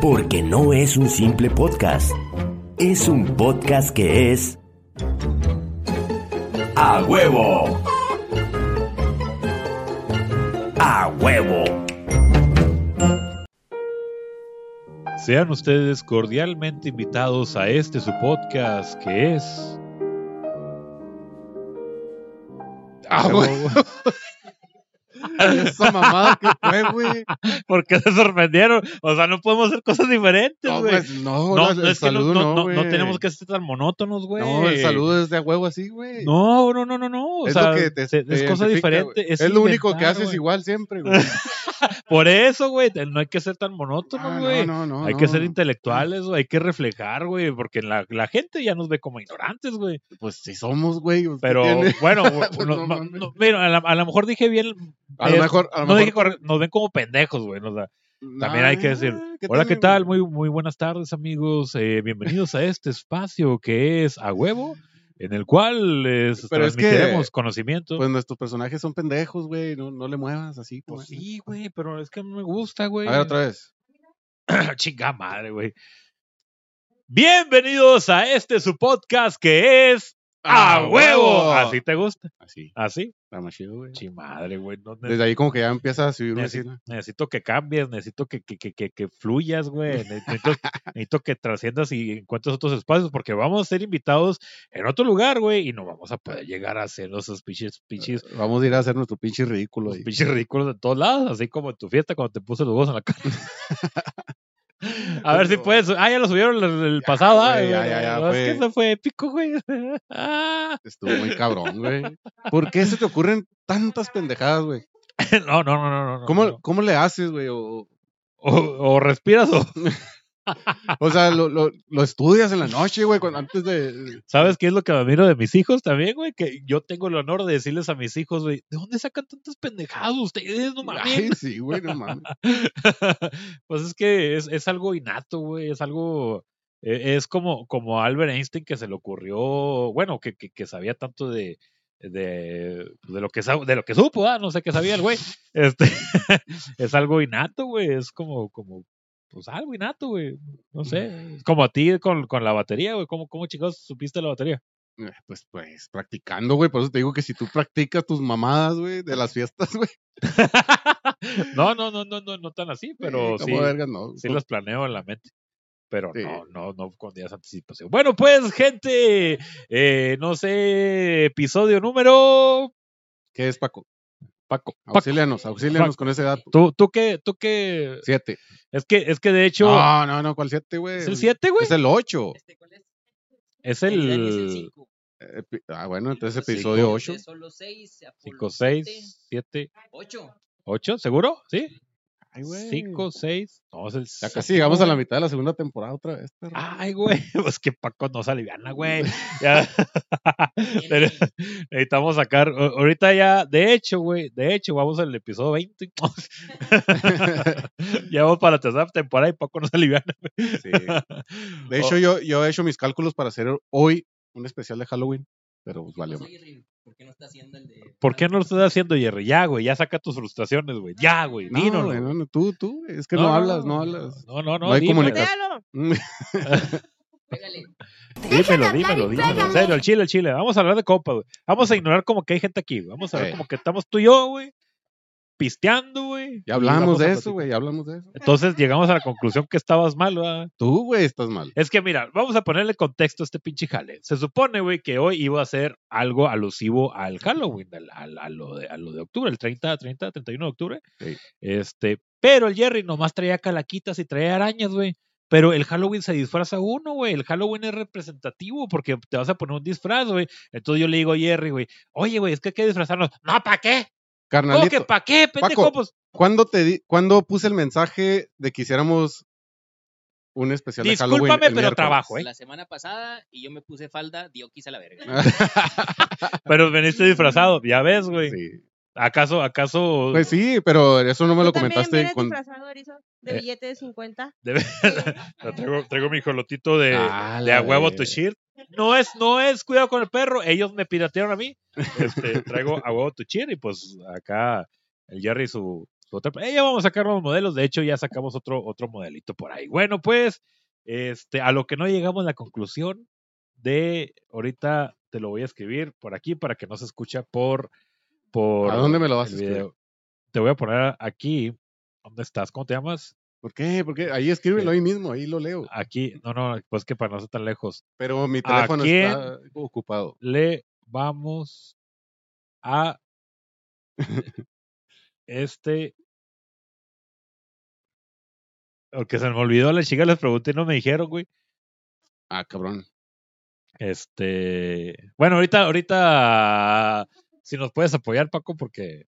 Porque no es un simple podcast. Es un podcast que es... ¡A huevo! ¡A huevo! Sean ustedes cordialmente invitados a este su podcast que es... Ah, güey. Esa mamada que fue, güey. ¿Por qué se sorprendieron? O sea, no podemos hacer cosas diferentes, No, güey. pues, no, No, no, el es no, saludo no, no, no- no tenemos que ser tan monótonos, güey. No, el saludo es de a huevo así, güey. No, no, no, no, no. O es sea, lo que te, te- es cosa diferente. Es, Es, lo único que haces güey. igual siempre, güey. Por eso, güey, no hay que ser tan Ah, monótonos, no, güey. no, no, hay no, que ser intelectuales, güey. Hay que reflejar, güey. Porque la, la gente ya nos ve como ignorantes, güey. Pues si somos, güey. ¿qué Pero tiene? bueno, Pues no- mira, a, la- a lo mejor dije bien. A lo mejor, a lo no dije mejor. correcto, nos ven como pendejos, güey. o sea, también hay que decir, Ah, ¿qué Hola, ¿qué tal? Muy, muy buenas tardes, amigos. Eh, bienvenidos a este espacio que es a huevo, en el cual les Pero es que, transmitiremos conocimiento. Pues nuestros personajes son pendejos, güey. No, no le muevas así. Pues sí, güey, pero es que me gusta, güey. A ver, otra vez. Chinga madre, güey. Bienvenidos a este su podcast que es a huevo. Así te gusta. Así. Así. Está más chido, güey. Sí, madre, güey. no Desde ahí como que ya empieza a subir una necesito, escena. necesito que cambies, necesito que, que, que, que, que fluyas, güey. Necesito, necesito que trasciendas y encuentres otros espacios porque vamos a ser invitados en otro lugar, güey, y no vamos a poder llegar a hacer esos pinches, pinches, Vamos a ir a hacer nuestro pinche ridículo. pinches ridículos de todos lados, así como en tu fiesta cuando te puse los huevos en la cara. A ver si puedes. Ah, ya lo subieron el, el pasado. ah, güey, ya, ya, ya, no, Es que eso fue épico, güey. Ah. Estuvo muy cabrón, güey. ¿Por qué se te ocurren tantas pendejadas, güey? No, no, no, no. no, ¿Cómo, no. ¿Cómo le haces, güey? O, O, o respiras o. o sea, lo, lo, lo estudias en la noche, güey, cuando- antes de... ¿Sabes qué es lo que admiro de mis hijos también, güey? Que yo tengo el honor de decirles a mis hijos, güey, ¿de dónde sacan tantas pendejadas ustedes? No mames. Ay, sí, güey, no mames. pues es que es, es algo innato, güey. Es algo. eh, Es como, como Albert Einstein que se le ocurrió, bueno, que, que, que sabía tanto de, de, de, lo que, de lo que supo, ah, no sé qué sabía el güey. Este, es algo innato, güey. Es como, como, pues algo innato, güey. No sé. Como a ti con, con la batería, güey. ¿Cómo, ¿Cómo chicos supiste la batería? Eh, Pues, pues, practicando, güey. Por eso te digo que si tú practicas tus mamadas, güey, de las fiestas, güey. no, no, no, no, no, no tan así, pero sí. como vergas, no. sí las planeo en la mente. Pero Sí. no, no, no con días de anticipación. Bueno, pues, gente, eh, no sé, episodio número. ¿Qué es, Paco? Paco, Paco, Auxílianos, auxílianos con ese dato. ¿tú, tú qué, tú qué. Siete. Es que, es que de hecho. No, no, no, ¿cuál siete, güey? ¿Es el 7, güey? Es el ocho. ¿Este cuál es? Es El es cinco. Ah, bueno, entonces Cinco. episodio ocho. Ustedes son los seis, 5, Apolo 6, siete, 7, ocho. 8, ¿seguro? ¿Sí? Ay, güey. 5, 6. No, es el Ya casi llegamos a la mitad de la segunda temporada otra vez, perro. Ay, güey, pues que Paco no se aliviana, güey. Ya. Necesitamos sacar, ahorita ya, de hecho, güey, de hecho, vamos al episodio 20. ya vamos para la tercera temporada y Paco no se aliviana. Sí. De hecho, yo, yo he hecho mis cálculos para hacer hoy un especial de Halloween, pero pues vale. ¿Por qué no está haciendo el de.? ¿Por qué no lo estás haciendo, Jerry? Ya, güey, ya saca tus frustraciones, güey. Ya, güey, No, güey, no, no, tú, tú, es que no, hablas, no hablas. No, no, no. No hay dímelo. comunicación. Pégale. Dímelo, dímelo, dímelo. En serio, el chile, el chile. Vamos a hablar de copa, güey. Vamos a ignorar como que hay gente aquí, güey. Vamos a ver como que estamos tú y yo, güey. Pisteando, güey. Ya hablamos de eso, güey, ya hablamos de eso. Entonces llegamos a la conclusión que estabas mal, ¿verdad? Tú, güey, estás mal. Es que mira, vamos a ponerle contexto a este pinche jale. Se supone, güey, que hoy iba a ser algo alusivo al Halloween, al- al- a, lo de, a lo de octubre, el 30, 30, 31 de octubre. Sí. Este, pero el Jerry nomás traía calaquitas y traía arañas, güey. Pero el Halloween se disfraza uno, güey. El Halloween es representativo porque te vas a poner un disfraz, güey. Entonces yo le digo a Jerry, güey, oye, güey, es que hay que disfrazarnos. No, ¿para qué? ¿Cómo que Carnalito, para qué, pendejo? Paco, Pues ¿cuándo, te di, ¿cuándo puse el mensaje de que hiciéramos un especial de Halloween? discúlpame, pero miércoles? trabajo, ¿eh? La semana pasada y yo me puse falda, dio quise a la verga. Pero veniste disfrazado, ya ves, güey. Sí. ¿Acaso, acaso Pues sí, pero eso no me lo ¿Tú también comentaste con... disfrazado, Erizo, de Eh. billete de 50? Debe- traigo, traigo mi jolotito de, Ah, de a huevo to cheer. No es, no es cuidado con el perro, ellos me piratearon a mí. Este, traigo a huevo to cheer y pues acá el Jerry su, otra- eh, ya vamos a sacar nuevos modelos. De hecho, ya sacamos otro, otro modelito por ahí. Bueno, pues, este, a lo que no llegamos la conclusión de ahorita te lo voy a escribir por aquí para que no se escucha por. por ¿A dónde me lo vas a escribir? Te voy a poner aquí. ¿Dónde estás? ¿Cómo te llamas? ¿Por qué? Porque ahí escríbelo ahí mismo, ahí lo leo. Aquí. No, no, pues que para no ser tan lejos. Pero mi teléfono está ocupado. Le vamos a este. Aunque se me olvidó la chica, les pregunté y no me dijeron, güey. Ah, cabrón. Este. Bueno, ahorita, ahorita. Si nos puedes apoyar, Paco, porque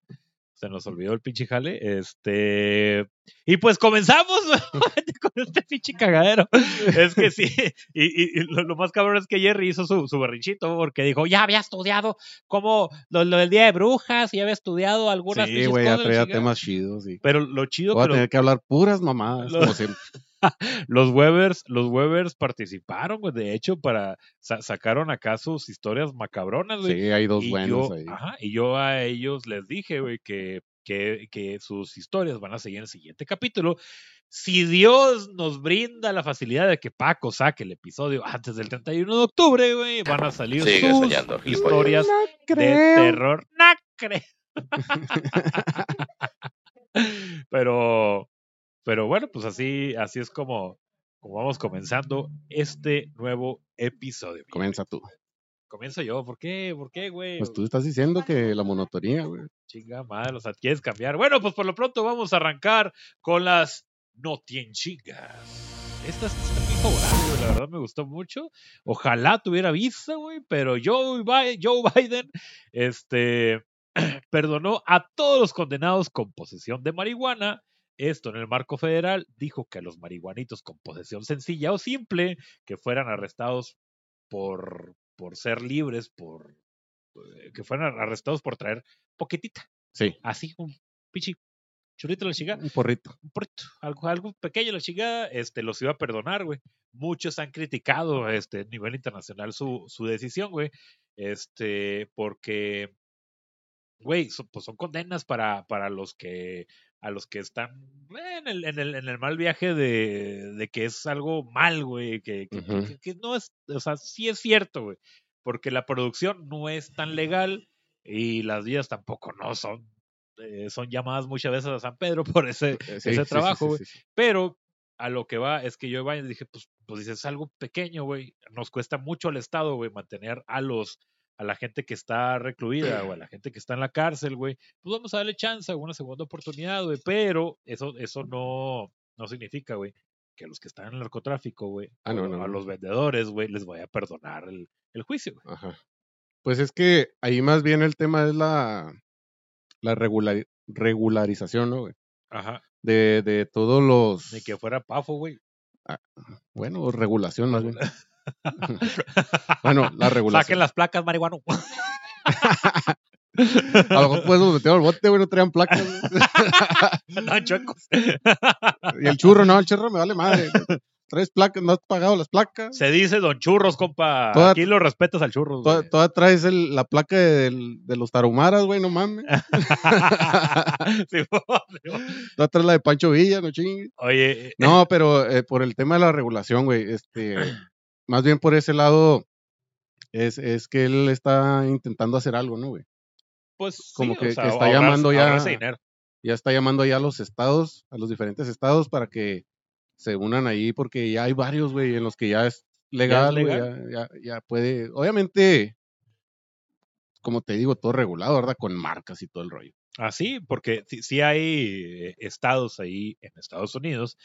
se nos olvidó el pinche jale. Este. Y pues comenzamos con este pinche cagadero. Es que sí. Y, y- y lo, lo más cabrón es que Jerry hizo su, su berrinchito porque dijo: Ya había estudiado como lo, lo del día de brujas, y había estudiado algunas Sí, güey, ya traía chingada". temas chidos. Pero lo chido Voy a tener que hablar puras mamadas, Lo- como siempre. los Webers, los Webers participaron, güey. De hecho, para sa- sacaron acá sus historias macabronas, güey. Sí, hay dos y buenos yo, ahí. ajá, y yo a ellos les dije, güey, que, que, que sus historias van a seguir en el siguiente capítulo. Si Dios nos brinda la facilidad de que Paco saque el episodio antes del 31 de octubre, güey, van a salir Sigue sus soñando, historias de terror. No creo. pero, pero bueno, pues así, así es como, como vamos comenzando este nuevo episodio. mi Comienza tú. Comienzo yo, ¿por qué? ¿Por qué, güey? Pues tú estás diciendo que la monotonía, güey. Chinga madre, o sea, ¿quieres cambiar? Bueno, pues por lo pronto vamos a arrancar con las notienchingas. Esta sí está muy favorable, güey, la verdad me gustó mucho. Ojalá tuviera visa, güey, pero Joe Biden, Joe Biden este, perdonó a todos los condenados con posesión de marihuana. Esto en el marco federal dijo que a los marihuanitos con posesión sencilla o simple que fueran arrestados por, por ser libres, por eh, que fueran arrestados por traer poquitita, Sí, así, un pichi churrito la chingada, un porrito. un porrito, algo, algo pequeño la chingada, este, los iba a perdonar, güey. Muchos han criticado este, a nivel internacional su, su decisión, güey, este, porque, güey, son, pues son condenas para, para los que, a los que están en el, en el, en el mal viaje de, de que es algo mal, güey, que, que, no es, o sea, sí es cierto, güey, porque la producción no es tan legal y las vías tampoco no son, eh, son llamadas muchas veces a San Pedro por ese, Eh, sí, ese sí, trabajo, güey. sí. Pero a lo que va es que yo iba y dije, pues, pues dices, es algo pequeño, güey. Nos cuesta mucho al Estado, güey, mantener a los a la gente que está recluida o a la gente que está en la cárcel, güey. Pues vamos a darle chance, una segunda oportunidad, güey. Pero eso, eso no, no significa, güey, que a los que están en el narcotráfico, güey, Ah, no, o no, a no. los vendedores, güey, les voy a perdonar el, el juicio, güey. Ajá. Pues es que ahí más bien el tema es la, la regular- regularización, ¿no, güey? Ajá. De, de todos los... Ni que fuera pafo, güey. Bueno, regulación más bien. Bueno, la regulación. Saquen las placas, marihuano. A lo mejor pues metieron al bote, güey, no traían placas. güey. no, chuecos. Y el churro, no, el churro me vale madre. Traes placas, no has pagado las placas. Se dice Don Churros, compa. Toda- Aquí lo respetas al Churros. Toda, toda traes el- la placa de los tarumaras, güey, no mames. Simón. Toda traes la de Pancho Villa, no chingues. Oye, eh, No, pero eh, por el tema de la regulación, güey, este, más bien por ese lado, es, es que él está intentando hacer algo, ¿no, güey? pues como sí, que- o sea, que está llamando ya-. Ya está llamando ya a los estados, a los diferentes estados, para que se unan ahí, porque ya hay varios, güey, en los que ya es legal, güey, legal. ya, ya, ya puede, obviamente, como te digo, todo regulado, ¿verdad? Con marcas y todo el rollo. Así, porque sí, sí hay eh, estados ahí en Estados Unidos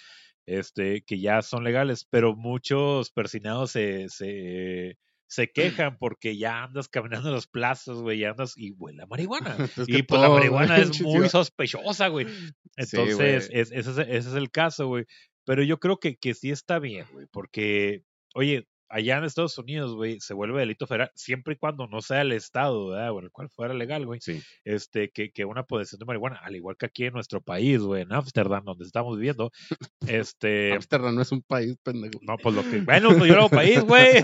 este, que ya son legales, pero muchos persinados se, se, se quejan porque ya andas caminando en las plazas, güey, y andas y huele a marihuana. Y pues la marihuana es muy sospechosa, güey. Entonces, es- ese, es, ese es el caso, güey. Pero yo creo que, que sí está bien, güey, porque, oye, allá en Estados Unidos, güey, se vuelve delito federal siempre y cuando no sea el estado, ¿verdad? O en el cual fuera legal, güey. Sí. Este, que, que una posesión de marihuana, al igual que aquí en nuestro país, güey, en Ámsterdam, donde estamos viviendo, este, Ámsterdam no es un país, pendejo. no, pues lo que, bueno, pues yo un país, güey.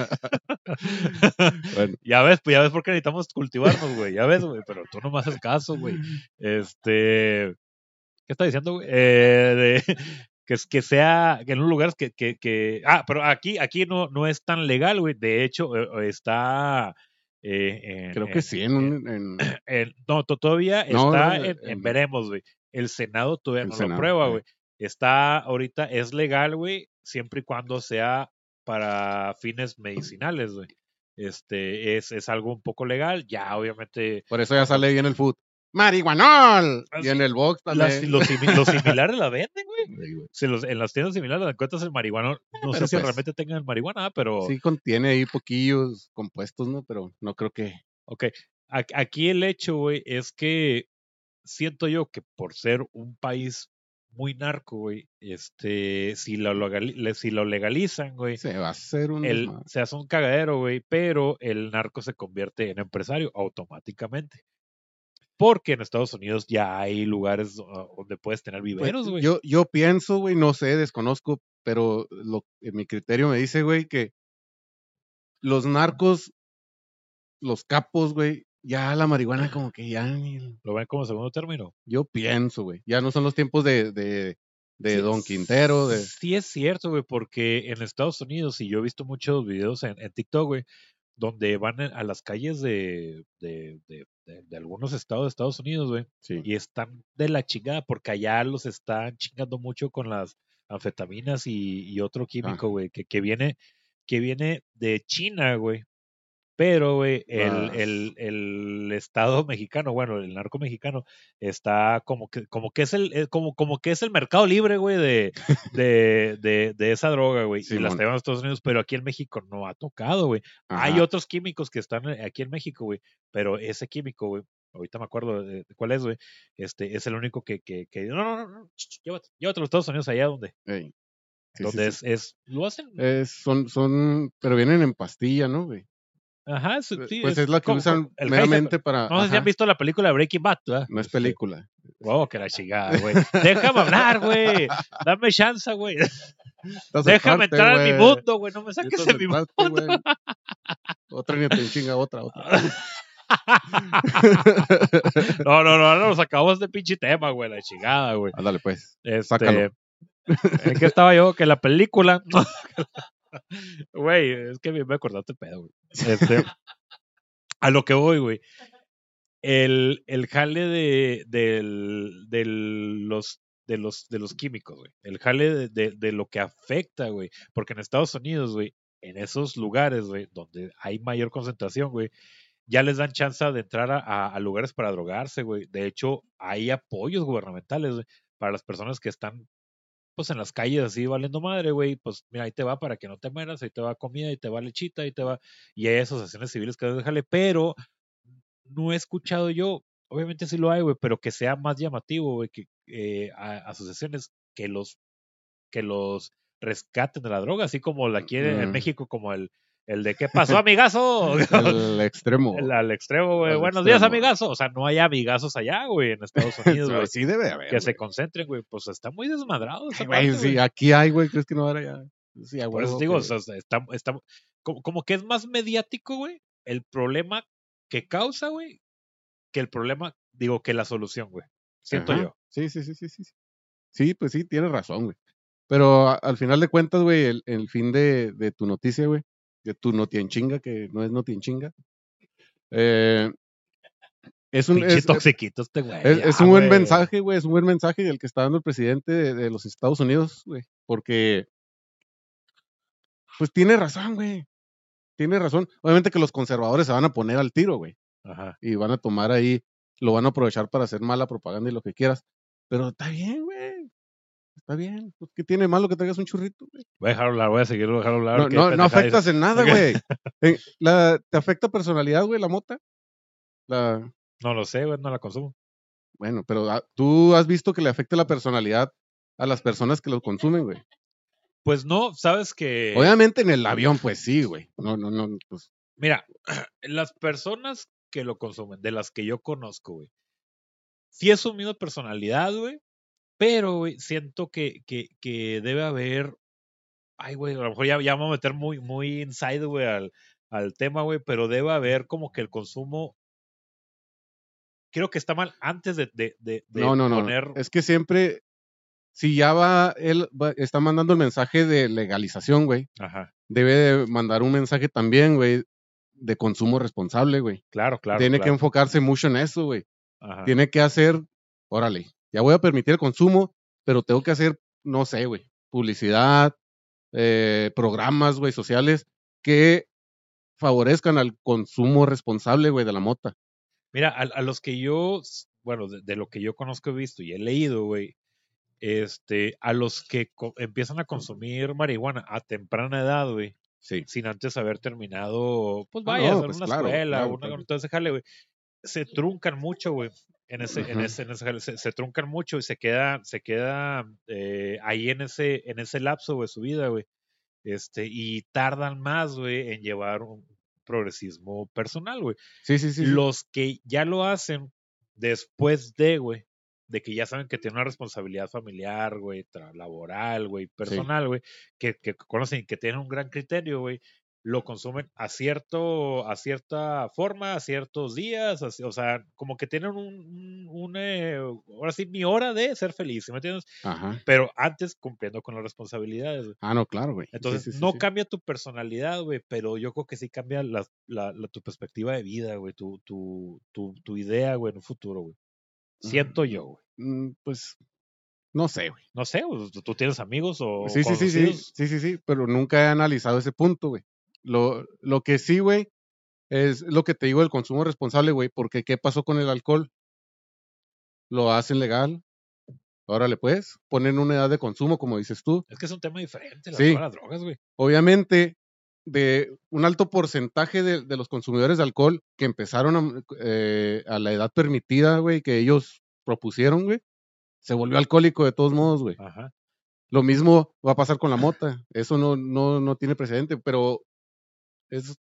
Bueno, Ya ves, pues ya ves por qué necesitamos cultivarnos, güey. Ya ves, güey, pero tú no me haces caso, güey. Este. ¿Qué está diciendo, güey? Eh, de- que, es- que sea, que en un lugar que, que, que- ah, pero aquí, aquí no, no es tan legal, güey. De hecho, eh, está, eh, en- Creo que en- sí, en en- no, to- todavía No, está en, veremos, güey. El Senado todavía El no Senado, lo prueba, eh. güey. Está ahorita, es legal, güey, siempre y cuando sea para fines medicinales, güey. Este, es, es algo un poco legal, ya obviamente por eso ya sale ahí en el food. ¡Marihuanol! Ah, Y en el box las- también. simi- los similares la venden, güey. Sí, güey. Si los- en las tiendas similares la encuentras el marihuana. No sé si pues, realmente tengan marihuana, pero Sí contiene ahí poquillos compuestos, ¿no? Pero no creo que. Ok, aquí el hecho, güey, es que siento yo que por ser un país muy narco, güey, este, si lo, si lo legalizan, güey, Se va a hacer un. el, se hace un cagadero, güey, pero el narco se convierte en empresario automáticamente. Porque en Estados Unidos ya hay lugares ah, donde puedes tener Pues, viveros, güey. yo, yo pienso, güey, no sé, desconozco, pero lo, en mi criterio me dice, güey, que los narcos, los capos, güey, ya la marihuana como que ya ni... Lo ven como segundo término. Yo pienso, güey, ya no son los tiempos de, de, de Sí, Don Quintero, de... Sí es cierto, güey, porque en Estados Unidos, y yo he visto muchos videos en, en TikTok, güey, donde van a las calles de, de, de- algunos estados de Estados Unidos, güey, Sí. y están de la chingada, porque allá los están chingando mucho con las anfetaminas y, y otro químico, Ajá. güey, que, que viene, que viene de China, güey. Pero, güey, el, el, el Estado mexicano, bueno, el narco mexicano, está como que, como que es el, eh, como, como que es el mercado libre, güey, de, de, de, de esa droga, güey. y las traen a Estados Unidos, pero aquí en México no ha tocado, güey. Hay otros químicos que están eh, aquí en México, güey. Pero ese químico, güey, ahorita me acuerdo de, cuál es, güey. Este, es el único que, que, que no, no, no, no, llévate, llévate a los Estados Unidos allá donde, Ey. Sí, sí, donde sí. es, es, lo hacen. Es- son, son, pero vienen en pastilla, ¿no, güey? Ajá, sí, pues es la que usan meramente para... No sé si han visto la película Breaking Bad, ¿verdad? No es Este, película. Wow, que la chingada, güey. Déjame hablar, güey. Dame chance, güey. Déjame entrar en mi mundo, güey. No me saques de mi aparte, mundo. Otra ni te chinga otra, otra. No, no, no, no, nos acabamos de pinche tema, güey. La chingada, güey. Ándale, pues. Este, Sácalo. ¿En qué estaba yo? Que la película. Güey, es que me me acordaste el pedo, güey. Este, a lo que voy, güey. El, el jale de, del- los, de, los, de los químicos, güey. El jale de, de- de lo que afecta, güey. Porque en Estados Unidos, güey, en esos lugares, güey, donde hay mayor concentración, güey, ya les dan chance de entrar a, a- a lugares para drogarse, güey. De hecho, hay apoyos gubernamentales, güey, para las personas que están, pues, en las calles así valiendo madre, güey. Pues, mira, ahí te va para que no te mueras, ahí te va comida, ahí te va lechita, ahí te va... Y hay asociaciones civiles que déjale, pero no he escuchado yo, obviamente sí lo hay, güey, pero que sea más llamativo, güey, que eh, a- asociaciones que los que los rescaten de la droga, así como la quieren en Mm. México, como el, el de ¿qué pasó, amigazo? El extremo. El- al extremo, güey. Al Buenos días, amigazo. O sea, no hay amigazos allá, güey, en Estados Unidos, güey. sí debe de haber. que se concentren, güey. Pues está muy desmadrado esa Ay, parte, sí, aquí hay, güey. ¿Crees que no habrá ya? Sí, Por eso digo, que- o sea, está, está- como, como que es más mediático, güey, el problema que causa, güey, que el problema, digo, que la solución, güey. Siento Ajá. yo. Sí, sí, sí, sí, sí. Sí, pues sí, tienes razón, güey. Pero a- al final de cuentas, güey, el, el fin de, de tu noticia, güey, de tu notinchinga, que no es notinchinga, eh, es un, es, toxiquito este güey. es- un buen mensaje, güey, es un buen mensaje el que está dando el presidente de, de los Estados Unidos, güey, porque, pues tiene razón, güey, tiene razón. Obviamente que los conservadores se van a poner al tiro, güey Ajá. y van a tomar ahí, lo van a aprovechar para hacer mala propaganda y lo que quieras. Pero está bien, güey. Está bien. Pues, ¿Qué tiene malo que traigas un churrito, güey? Voy a dejar hablar, voy a seguir dejar hablar. No, no, no afectas en nada, güey. Eh, la- ¿Te afecta personalidad, güey, la mota? La. No lo sé, güey, no la consumo. bueno, pero ah, tú has visto que le afecta la personalidad a las personas que lo consumen, güey. Pues no, sabes que. Obviamente en el avión, pues sí, güey. No, no, no, pues. Mira, las personas que lo consumen, de las que yo conozco, güey, sí es su misma personalidad, güey, pero, güey, siento que, que, que debe haber, ay, güey, a lo mejor ya, ya vamos a meter muy, muy inside, güey, al, al tema, güey, pero debe haber como que el consumo creo que está mal antes de, de, de, de no, no, no. poner. Es que siempre, si ya va, él va- está mandando el mensaje de legalización, güey, Ajá, debe de mandar un mensaje también, güey, de consumo responsable, güey. claro, claro. Tiene que enfocarse mucho en eso, güey. Ajá. Tiene que hacer, órale, ya voy a permitir el consumo, pero tengo que hacer, no sé, güey, publicidad, eh, programas, güey, sociales que favorezcan al consumo responsable, güey, de la mota. Mira, a, a los que yo, bueno, de, de lo que yo conozco, he visto y he leído, güey, este, a los que empiezan a consumir marihuana a temprana edad, güey, Sí. sin antes haber terminado, pues Ah, vaya, no, a pues una claro, escuela, claro, una, claro. entonces jale, güey, se truncan mucho, güey. En ese, en ese, en ese se, se truncan mucho y se queda, se queda eh, ahí en ese, en ese lapso de su vida, güey. Este, y tardan más, güey, en llevar un progresismo personal, güey. Sí, sí, sí. Los que ya lo hacen después de, güey, de que ya saben que tienen una responsabilidad familiar, güey, laboral, güey, personal, güey, que, que conocen, que tienen un gran criterio, güey, lo consumen a cierto, a cierta forma, a ciertos días, o sea, como que tienen un, un, un, eh, ahora sí, mi hora de ser feliz, ¿sí ¿me entiendes? Ajá. Pero antes cumpliendo con las responsabilidades. Ah, no, claro, güey. Entonces, sí, sí, no cambia tu personalidad, güey, pero yo creo que sí cambia la, la- la- tu perspectiva de vida, güey, tu, tu, tu, tu idea, güey, en un futuro, güey. Siento yo, güey. Mm, Pues, no sé, güey. No sé, ¿tú- ¿tú tienes amigos o Sí, sí, sí, sí, sí, sí, sí, pero nunca he analizado ese punto, güey. Lo, lo que sí, güey, es lo que te digo del consumo responsable, güey, porque ¿qué pasó con el alcohol? Lo hacen legal, órale pues, ponen una edad de consumo, como dices tú. Es que es un tema diferente, las, Sí. las drogas, güey. Obviamente, de un alto porcentaje de, de los consumidores de alcohol que empezaron a, eh, a la edad permitida, güey, que ellos propusieron, güey, se volvió alcohólico de todos modos, güey. Ajá. Lo mismo va a pasar con la mota. Eso no, no, no tiene precedente, pero es,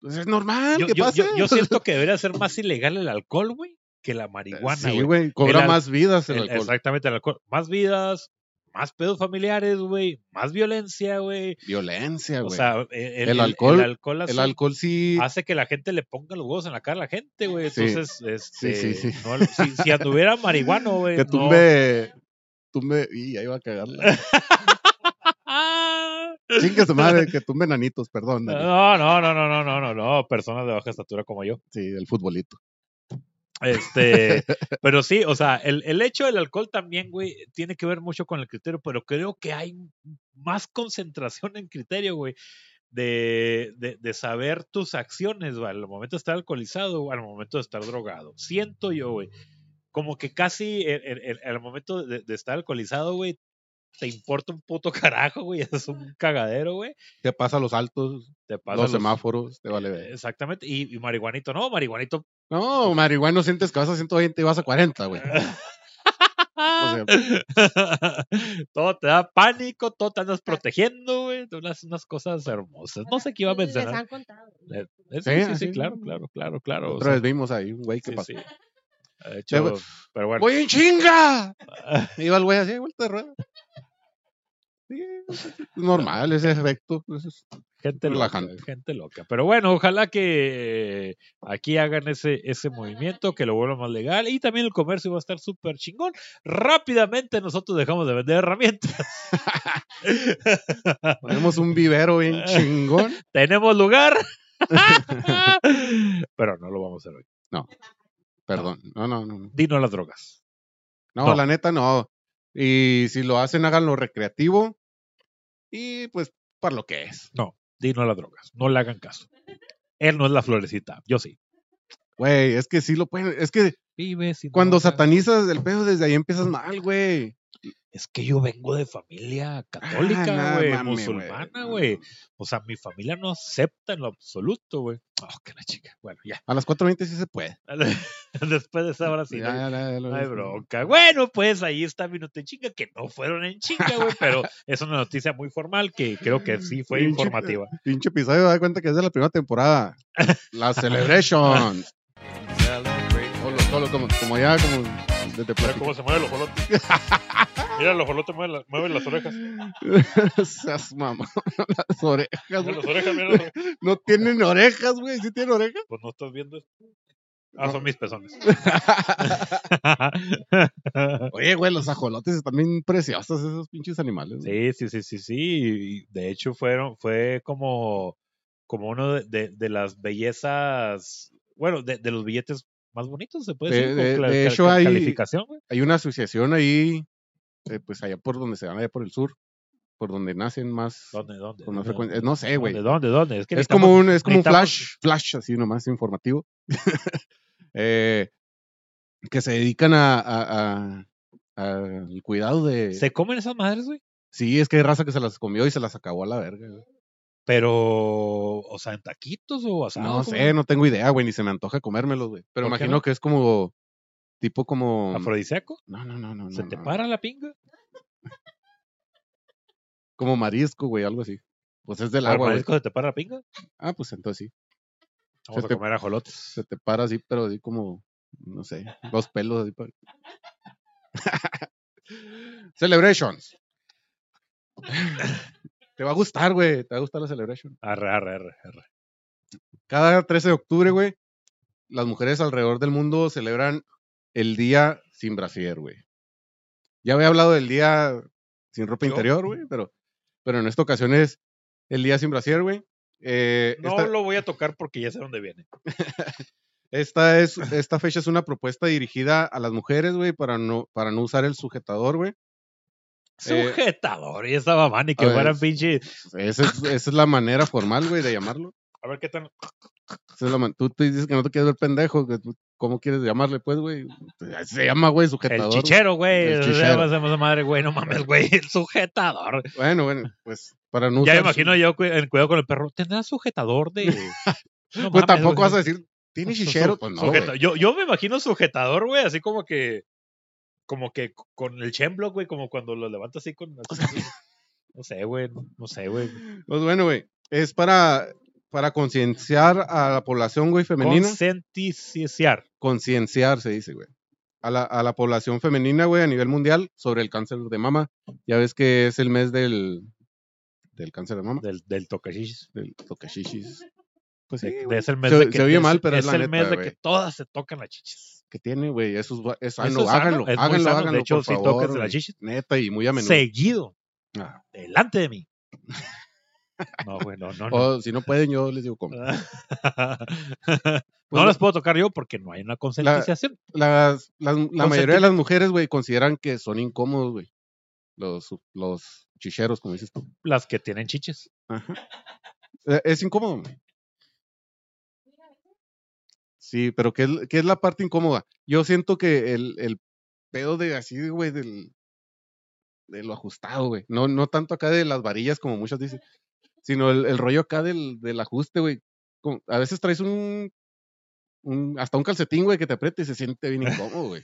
pues, es normal Yo, que yo, pase. yo, yo siento que debería ser más ilegal el alcohol, güey, que la marihuana, Sí, güey. cobra más vidas el, El- alcohol. Exactamente, el alcohol. Más vidas, más pedos familiares, güey, más violencia, güey. Violencia, O güey. sea, e, el, El alcohol- el alcohol hace- el alcohol sí. hace que la gente le ponga los huevos en la cara a la gente, güey. Sí. Entonces, este, Sí, sí, sí. no, si, si anduviera marihuano, güey. que no. tumbe. Tumbe. Y ahí va a cagarla. Chingue su madre, que tumbe nanitos, perdón. Dani. No, no, no, no, no, no, no, no, personas de baja estatura como yo. Sí, el futbolito. Este, pero sí, o sea, el, el hecho del alcohol también, güey, tiene que ver mucho con el criterio, pero creo que hay más concentración en criterio, güey, de, de, de saber tus acciones, güey, al momento de estar alcoholizado o al momento de estar drogado. Siento yo, güey, como que casi el, el- el- al momento de, de estar alcoholizado, güey, te importa un puto carajo, güey, es un cagadero, güey. Te pasa los altos, Te pasa los los- semáforos, te vale ver. Exactamente, y, y marihuanito, no, marihuanito. No, marihuana, sientes que vas a 120 y vas a 40, güey. sea, todo te da pánico, todo te andas protegiendo, güey. Unas, unas cosas hermosas. No sé qué iba a Les mencionar. han contado. Eh, eh, Sí, Sí, sí, claro, claro, claro, claro. o Otra vez vimos ahí un güey que sí, pasó. De hecho, güey. pero bueno. ¡Voy en chinga! Iba el güey así, vuelta de rueda. Sí, normal ese efecto. pues, es- Gente loca, gente loca. Pero bueno, ojalá que aquí hagan ese, ese movimiento, que lo vuelvan más legal. Y también el comercio va a estar súper chingón. Rápidamente nosotros dejamos de vender herramientas. Ponemos un vivero bien chingón. Tenemos lugar. Pero no lo vamos a hacer hoy. Perdón. No, no, no. no. Dino las drogas. No, No. la neta no. Y si lo hacen, háganlo recreativo. Y pues, para lo que es. Dino las drogas. No le hagan caso. Él no es la florecita. Yo sí. Güey, es que sí lo pueden. Es que Vive sin cuando drogas. satanizas el pedo, desde ahí empiezas mal, güey. Es que yo vengo de familia católica, Ah, no güey, musulmana, güey. O sea, mi familia no acepta en lo absoluto, güey. Oh, que la chica. Bueno, ya. A las 4.20 sí se puede. Después de esa hora sí. Ya, no ya, ya, no hay bronca. Bueno, pues ahí está mi nota en chinga, que no fueron en chinga, güey, pero es una noticia muy formal que creo que sí fue Pinche- informativa. Pinche episodio, da cuenta que es de la primera temporada. La Celebration. Solo, solo, como, como ya, como desde cómo se mueve el ojolote. Mira, el ojolote mueve, la- mueve las orejas. Seas mamá. Las orejas, Mira las orejas, mira las orejas. No tienen orejas, güey. ¿Sí tienen orejas? Pues no estás viendo esto. Ah, son mis pezones. Oye, güey, los ajolotes están bien preciosos esos pinches animales. güey. Sí, sí, sí, sí, sí. De hecho, fueron, fue como, como uno de, de- de las bellezas, bueno, de, de los billetes más bonitos, se puede De- decir. de- de hecho, hay- calificación, güey. Hay una asociación ahí, eh, pues allá por donde se van, allá por el sur, por donde nacen más, ¿Dónde, dónde? con más ¿Dónde, frecuencia. dónde? No sé, güey. ¿Dónde, dónde, dónde? Es, que Es como un, es como un flash, flash así nomás informativo. Eh, que se dedican a, a- a- al cuidado de. ¿Se comen esas madres, güey? Sí, es que hay raza que se las comió y se las acabó a la verga. güey. Pero, o sea, en taquitos o asado. no sé, no tengo idea, güey, ni se me antoja comérmelos, güey. Pero ¿Por qué imagino no? que es como tipo como. ¿Afrodisíaco? No, no, no, no. ¿Se no, te no. para la pinga? Como marisco, güey, algo así. Pues es del ¿Al agua, güey. marisco se te para la pinga? Ah, pues entonces sí. Vamos Se a te- comer ajolotes. Se te para así, pero así como, no sé, los pelos así. para- Celebrations. Te va a gustar, güey. Te va a gustar la celebration. Arre, arre, arre, arre. Cada 13 de octubre, güey, las mujeres alrededor del mundo celebran el día sin brasier, güey. Ya había hablado del día sin ropa Yo- interior, güey, pero, pero en esta ocasión es el día sin brasier, güey. Eh, No esta- lo voy a tocar porque ya sé dónde viene. Esta, es, esta fecha es una propuesta dirigida a las mujeres, güey, para no, para no usar el sujetador, güey. Eh, Sujetador y esa mamá, ni que fueran pinche. Esa es, esa es la manera formal, güey, de llamarlo. A ver qué tal. La man- tú te dices que no te quieres ver pendejo, que tú- ¿cómo quieres llamarle, pues, güey? Pues, Se llama, güey, El sujetador. chichero, güey. El chichero. hacemos esa madre, güey. No mames, güey. El sujetador. Bueno, bueno, pues, para no ya me su- imagino yo en cuidado con el perro. ¿Tendrá sujetador de.? No Pues mames, tampoco güey. vas a decir, ¿tiene chichero? su- Pues no, sujeta- güey. yo, yo me imagino sujetador, güey, así como que. Como que con el chemblock, güey, como cuando lo levantas así con. así, así. no sé, güey. No sé, güey. Pues bueno, güey, es para, para concienciar a la población, güey, femenina. Conscienticiar. concienciar, se dice, güey. A la, a la población femenina, güey, a nivel mundial sobre el cáncer de mama. Ya ves que es el mes del, del cáncer de mama, Del, del tocachichis. del toquechichis. Pues sí, De- es el mes Se- de que se oye mal, pero es es la el neta, mes de güey. que todas se tocan las chichis. que tiene, güey. Eso es, sano, háganlo, es háganlo, sano. háganlo, De hecho, por sí, favor, tóquense las chichis. Neta, y muy a menudo. Seguido. Ah. Delante de mí. No, güey, no, no. no. O si no pueden, yo les digo cómo. no Pues, las puedo tocar yo porque no hay una concientización. Las, las- la mayoría de las mujeres, güey, consideran que son incómodos, güey. Los, los chicheros, como dices tú. Las que tienen chiches. Ajá. Eh, Es incómodo. güey. Sí, pero ¿qué es, qué es la parte incómoda? Yo siento que el, el pedo de así, güey, del, de lo ajustado, güey. No, no tanto acá de las varillas como muchos dicen, sino el, el rollo acá del, del ajuste, güey. A veces traes un, un, hasta un calcetín, güey, que te aprieta y se siente bien incómodo, güey.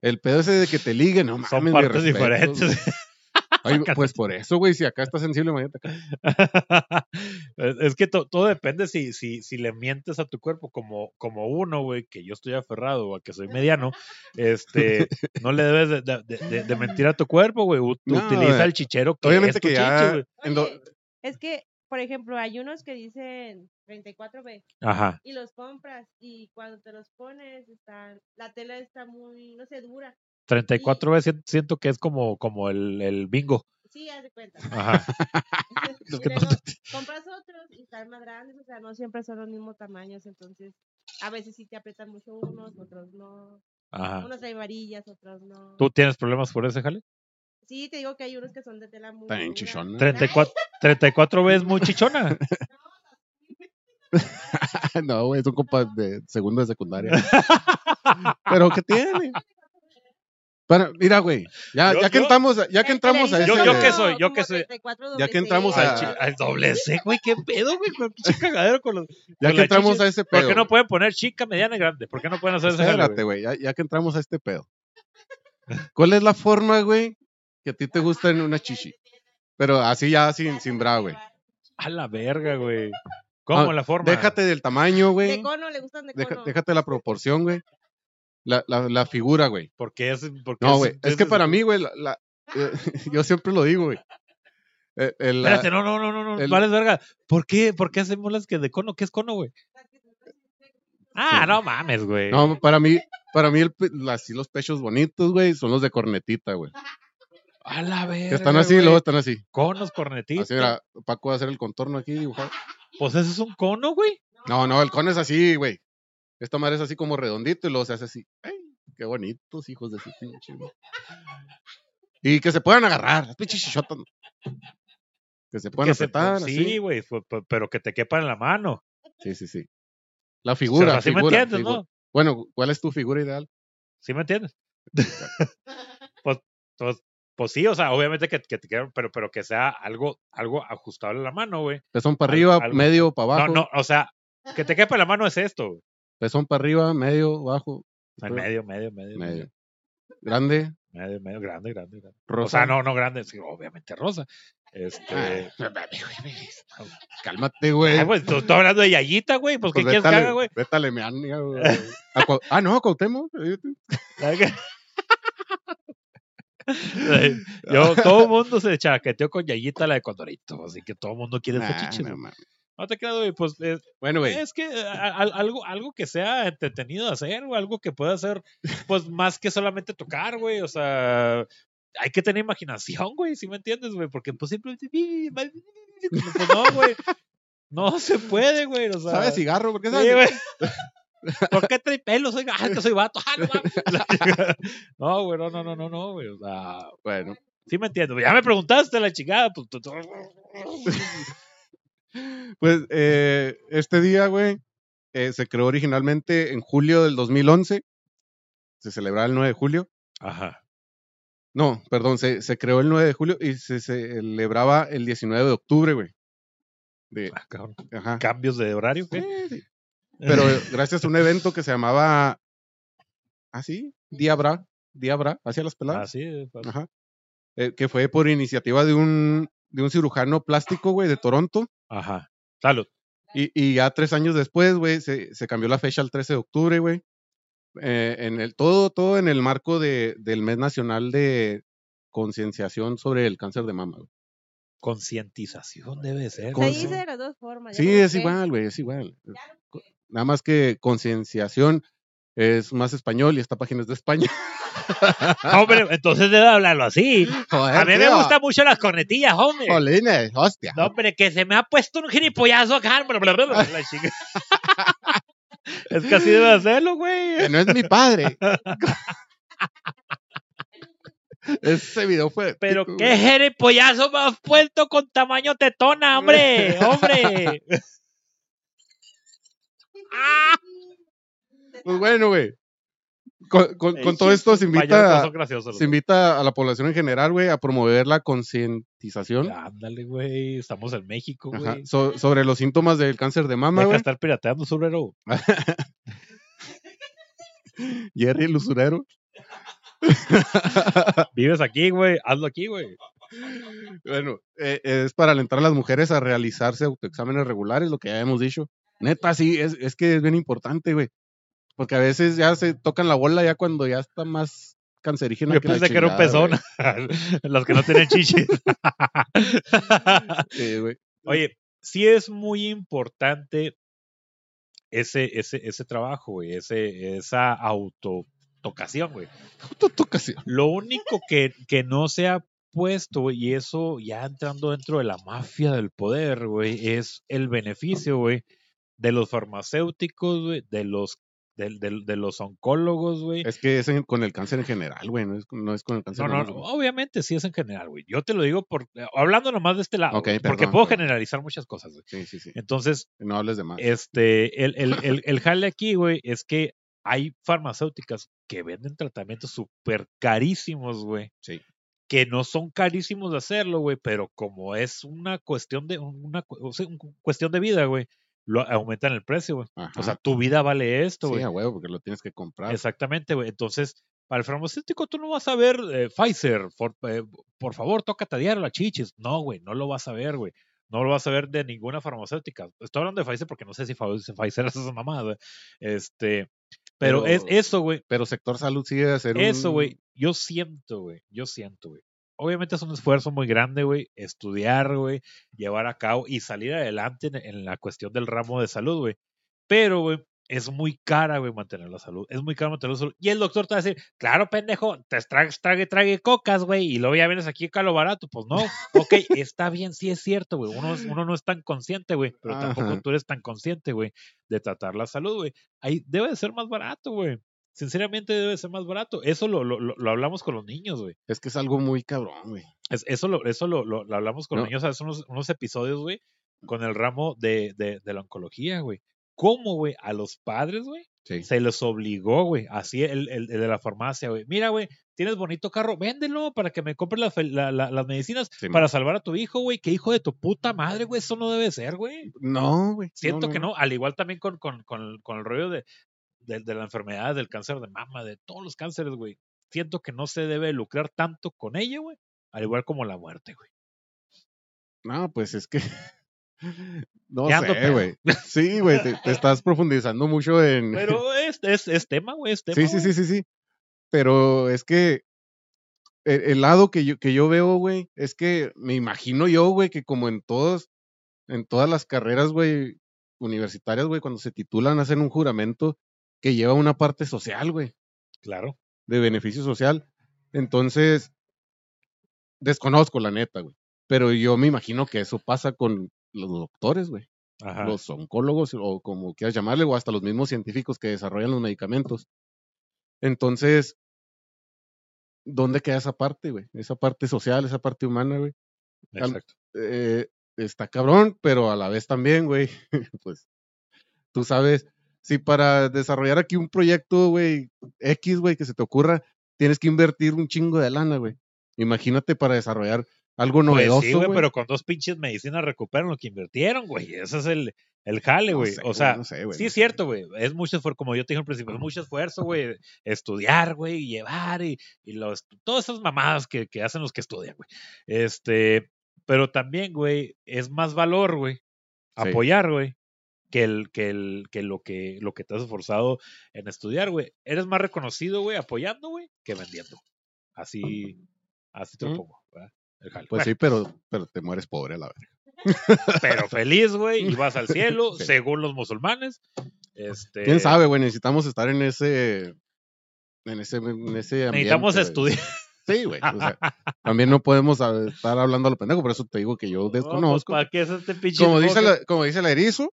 El pedo ese de que te ligue, no mames, Son partes respetos, diferentes. Ay, pues por eso, güey, si acá está sensible, imagínate acá. es que to- todo depende si, si, si le mientes a tu cuerpo como, como uno, güey, que yo estoy aferrado o a que soy mediano, este, no le debes de, de- de- de mentir a tu cuerpo, güey. No, Utiliza güey. el chichero que Obviamente es tu que chiche, ya... güey. en es que, por ejemplo, hay unos que dicen 34B Ajá. y los compras y cuando te los pones, están, la tela está muy, no sé, dura. 34 veces siento que es como, como el, el bingo. Sí, haz de cuenta. Ajá. Y luego compras otros y están más grandes, o sea, no siempre son los mismos tamaños, entonces a veces sí te aprietan mucho unos, otros no. Ajá. Unos hay varillas, otros no. ¿Tú tienes problemas por ese jale? Sí, te digo que hay unos que son de tela muy dura. chichona. 34, 34 veces muy chichona. no, güey, son compas de segundo de secundaria. Pero ¿qué tiene? Pero, mira, güey, ya, Yo- ya que yo- entramos, a- ya que entramos a ese... Yo- yo qué soy, yo qué soy. 34 Ya que entramos a- Al, chi- al doble C, güey, qué pedo, güey, con pinche cagadero con los. Ya con que las entramos chichis. a ese ¿Por pedo. qué no pueden poner chica, mediana y grande? ¿Por qué no pueden hacer ese jale, Espérate, güey? güey, ya, ya que entramos a este pedo. ¿Cuál es la forma, güey, que a ti te gusta en una chichi? Pero así ya sin, sin bra, güey. A la verga, güey. ¿Cómo Ah, la forma? Déjate del tamaño, güey. De cono, le gustan de Deja- cono. déjate la proporción, güey. La, la, la figura, güey. Porque es. Porque No, güey. Es que es- para mí, güey, la, la- eh, yo siempre lo digo, güey. Eh, el- la- Espérate, no, no, no, no, no. el- Vales verga. ¿Por qué, ¿Por qué hacemos las que de cono? ¿Qué es cono, güey? Ah, no mames, güey. No, para mí, para mí el pe- así los pechos bonitos, güey, son los de cornetita, güey. A la. Que están así y güey. luego están así. Conos, cornetitas. Así, mira, Paco va a hacer el contorno aquí dibujado. Pues ese es un cono, güey. No, no, el cono es así, güey. Esta madre es así como redondito y luego se hace así. Ay, qué bonitos, hijos de su pinche. güey. Y que se puedan agarrar, las pinches chichotas. Que se puedan Que se- sí, güey, pero que te quepa en la mano. Sí, sí, sí. La O figura, sea, ¿sí me entiendes, figura. no? Bueno, ¿cuál es tu figura ideal? ¿Sí me entiendes? pues, pues, pues sí, o sea, obviamente que, que te quede, pero, pero que sea algo, algo ajustable a la mano, güey. Pezón para arriba, algo- medio para No, abajo. no, o sea, que te quepa la mano es esto, güey. Pezón para arriba, medio, abajo. En medio, medio, medio, Medio. medio, Grande, medio, medio, grande, grande, grande. rosa. O sea, no, no grande, sí, obviamente rosa. Este. Ah, Cálmate, güey. Ay, pues, tú estás hablando de Yayita, güey. Pues, ¿qué Pues quieres que haga, güey? a Alemania, güey. Ah, no, a Cuauhtémoc. Yo, todo el mundo se chaqueteó con Yayita la de Condorito, así que todo el mundo quiere Nah, chiche. no te creas, güey, pues es, Bueno, güey. es que eh, a- a- algo, algo que sea entretenido de hacer, güey, algo que pueda hacer, pues más que solamente tocar, güey, o sea, hay que tener imaginación, güey, si me entiendes, güey, porque pues simplemente, pues no, güey, no se puede, güey, o sea. ¿Sabes cigarro? ¿Por qué Sí, güey. ¿Por qué trae pelos? Oiga, ah, que soy vato. Ah, no, güey, no, no, no, no, no, güey. O sea, Bueno, sí me entiendo. Ya me preguntaste la chingada. Pues, tú- tú- pues eh, este día, güey, eh, se creó originalmente en julio del 2011. Se celebraba el 9 de julio. Ajá. No, perdón, se, se creó el 9 de julio y se celebraba el 19 de octubre, güey. De, Ah, cabrón. ajá. Cambios de horario. ¿qué? Sí, sí. Pero gracias a un evento que se llamaba. ¿Ah, sí? Diabra. Diabra, hacia las peladas. Así, pues, Ajá. Eh, que fue por iniciativa de un, de un cirujano plástico, güey, de Toronto. Ajá. Salud. Y, y ya tres años después, güey, se, se cambió la fecha al 13 de octubre, güey. Eh, en el, todo, todo en el marco de, del mes nacional de concienciación sobre el cáncer de mama. güey. Concientización debe ser. Se dice de las dos formas. ya Sí, es que- igual, güey, es igual. Nada más que concienciación es más español y esta página es de España. Hombre, entonces debe hablarlo así. A mí me gustan mucho las cornetillas, hombre. Jolines, hostia. No, hombre, que se me ha puesto un gilipollazo acá. es que así debe hacerlo, güey. Que no es mi padre. Ese video fue. Pero épico, qué gilipollazo me has puesto con tamaño tetona, hombre. Hombre. Pues bueno, güey. Con, con- con todo esto se invita, se invita a la población en general, güey, a promover la concientización Ándale, güey. Estamos en México, güey. so- sobre los síntomas del cáncer de mama, güey. estar pirateando, surero. Jerry el usurero. Vives aquí, güey. Hazlo aquí, güey. Bueno, eh, es para alentar a las mujeres a realizarse autoexámenes regulares, lo que ya hemos dicho. Neta, sí, es, es que es bien importante, güey. Porque a veces ya se tocan la bola ya cuando ya está más cancerígena. Yo que la pensé que era un pezón. Los que no tienen chichis. güey. Sí, güey. Oye, sí es muy importante ese, ese, ese trabajo, güey. Ese, esa autotocación, güey. Autotocación. Lo único que, que no se ha puesto, güey, y eso ya entrando dentro de la mafia del poder, güey, es el beneficio, güey, de los farmacéuticos, güey, de los, del- del- de, los oncólogos, güey. Es que es en- con el cáncer en general, güey, no es, no es con el cáncer No, de no, no, obviamente sí es en general, güey. Yo te lo digo por, hablando nomás de este lado, Ok, güey, porque puedo perdón. generalizar muchas cosas, güey. Sí, sí, sí. Entonces, No hables de más. este, el, el, el, el jale aquí, güey, es que hay farmacéuticas que venden tratamientos súper carísimos, güey. Sí. Que no son carísimos de hacerlo, güey, pero como es una cuestión de, una o sea, cuestión de vida, güey, lo aumentan el precio, güey. O sea, tu vida vale esto, sí, güey. a huevo, porque lo tienes que comprar. Exactamente, güey. Entonces, para el farmacéutico tú no vas a ver eh, Pfizer, por, eh, por favor, tócate a diario la chichis. No, güey, no lo vas a ver, güey. No lo vas a ver de ninguna farmacéutica. Estoy hablando de Pfizer porque no sé si Pfizer hace esa mamada. güey. Este, pero, Pero- es eso, güey. Pero sector salud sigue de hacer Eso, un- güey. Yo siento, güey. Yo siento, güey. Obviamente es un esfuerzo muy grande, güey. Estudiar, güey. Llevar a cabo y salir adelante en, en la cuestión del ramo de salud, güey. Pero, güey, es muy cara, güey, mantener la salud. Es muy caro mantener la salud. Y el doctor te va a decir, claro, pendejo, te trague, trague, trague cocas, güey, y luego ya vienes aquí a lo barato. Pues no, ok, está bien, sí es cierto, güey. Uno, uno no es tan consciente, güey, pero tampoco tú eres tan consciente, güey, de tratar la salud, güey. Ahí debe de ser más barato, güey. Sinceramente debe de ser más barato. Eso lo, lo, lo- hablamos con los niños, güey. Es que es algo muy cabrón, güey. Es- eso lo, eso lo, lo- lo hablamos con No. los niños hace unos, unos episodios, güey, con el ramo de, de, de la oncología, güey. ¿Cómo, güey? A los padres, güey, Sí. se les obligó, güey. Así el, el- el de la farmacia, güey. Mira, güey, tienes bonito carro, véndelo para que me compres las fel- la- la- las medicinas Sí, para man. salvar a tu hijo, güey. Qué hijo de tu puta madre, güey. Eso no debe ser, güey. No, güey. Siento que no. Al igual también con, con, con, con el rollo de, de, de la enfermedad, del cáncer de mama, de todos los cánceres, güey. Siento que no se debe lucrar tanto con ella, güey. Al igual como la muerte, güey. No, pues es que. No Ya sé, güey. Sí, güey, te, te estás profundizando mucho en. Pero es, es, es tema, güey, es tema. Sí, sí, sí, sí, sí. Pero es que el, el lado que yo, que yo veo, güey, es que me imagino yo, güey, que como en todos, en todas las carreras, güey, universitarias, güey, cuando se titulan, hacen un juramento que lleva una parte social, güey, Claro. de beneficio social. Entonces, desconozco la neta, güey. Pero yo me imagino que eso pasa con los doctores, güey Ajá. los oncólogos o como quieras llamarle, o hasta los mismos científicos que desarrollan los medicamentos. Entonces, ¿dónde queda esa parte, güey? Esa parte social, esa parte humana, güey. Exacto. Eh, está cabrón, pero a la vez también, güey, pues, tú sabes, si para desarrollar aquí un proyecto, güey, X, güey, que se te ocurra, tienes que invertir un chingo de lana, güey. Imagínate para desarrollar algo Pues novedoso, sí, güey, pero con dos pinches medicinas recuperan lo que invirtieron, güey. Ese es el, el jale, No güey. sé, o sea, no sé, güey, sí es cierto, güey. Es mucho esfuerzo, como yo te dije al principio, es mucho esfuerzo, güey. Estudiar, güey, y llevar y, y los, todas esas mamadas que, que hacen los que estudian, güey. Este, pero también, güey, es más valor, güey, apoyar, güey, que el, que el, que lo que, lo que te has esforzado en estudiar, güey. Eres más reconocido, güey, apoyando, güey, que vendiendo. Así, así te lo pongo, ¿verdad? El. Pues Bueno, sí, pero, pero te mueres pobre a la verga. pero feliz, güey, y vas al cielo, Sí. según los musulmanes. Este, ¿Quién sabe, güey? Necesitamos estar en ese, en ese, en ese ambiente. Necesitamos estudiar. Sí, güey. o sea, también no podemos estar hablando a lo pendejo, por eso te digo que yo desconozco. ¿Para qué es este pinche como, dice la, como dice el erizo,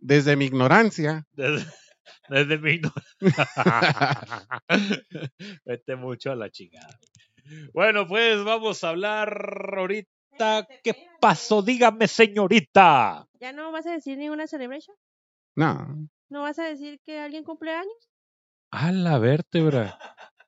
desde mi ignorancia, Desde, desde mi igno- Vete mucho a la chingada. Bueno, pues vamos a hablar ahorita. ¿Qué pasó? Dígame, señorita. ¿Ya no vas a decir ninguna celebration? no. ¿No vas a decir que alguien cumple años? A la vértebra.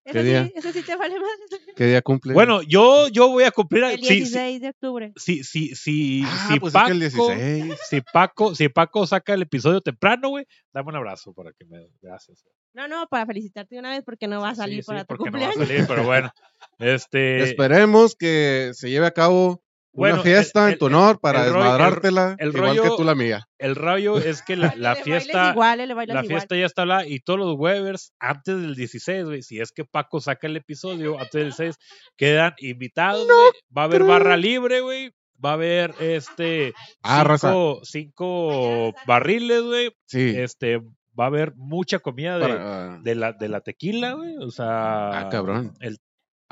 ¿Eso día? sí, eso sí te vale más? ¿Qué día cumple? Bueno, yo, yo voy a cumplir. El sí, sí, 16 de octubre. sí, sí, sí, ah, si pues es Paco, que el 16. si Paco, si Paco saca el episodio temprano, güey, dame un abrazo para que me gracias. No, no, para felicitarte de una vez porque no va a salir sí, para tu porque no va a cumpleaños. salir, pero bueno. Este, Esperemos que se lleve a cabo Bueno, una fiesta el- en tu honor para el rollo- el- desmadrártela, el igual que rollo- tú la mía. el rayo es que la, fiesta, igual, eh, la igual. fiesta ya está hablada y todos los Webers antes del 16, güey, si es que Paco saca el episodio antes del 16, quedan invitados, güey. Va a haber creo. barra libre, güey. Va a haber este Ah, cinco, cinco barriles, güey. Sí. Este, va a haber mucha comida de, para- de la, de la tequila, güey. O sea, Ah, cabrón. el-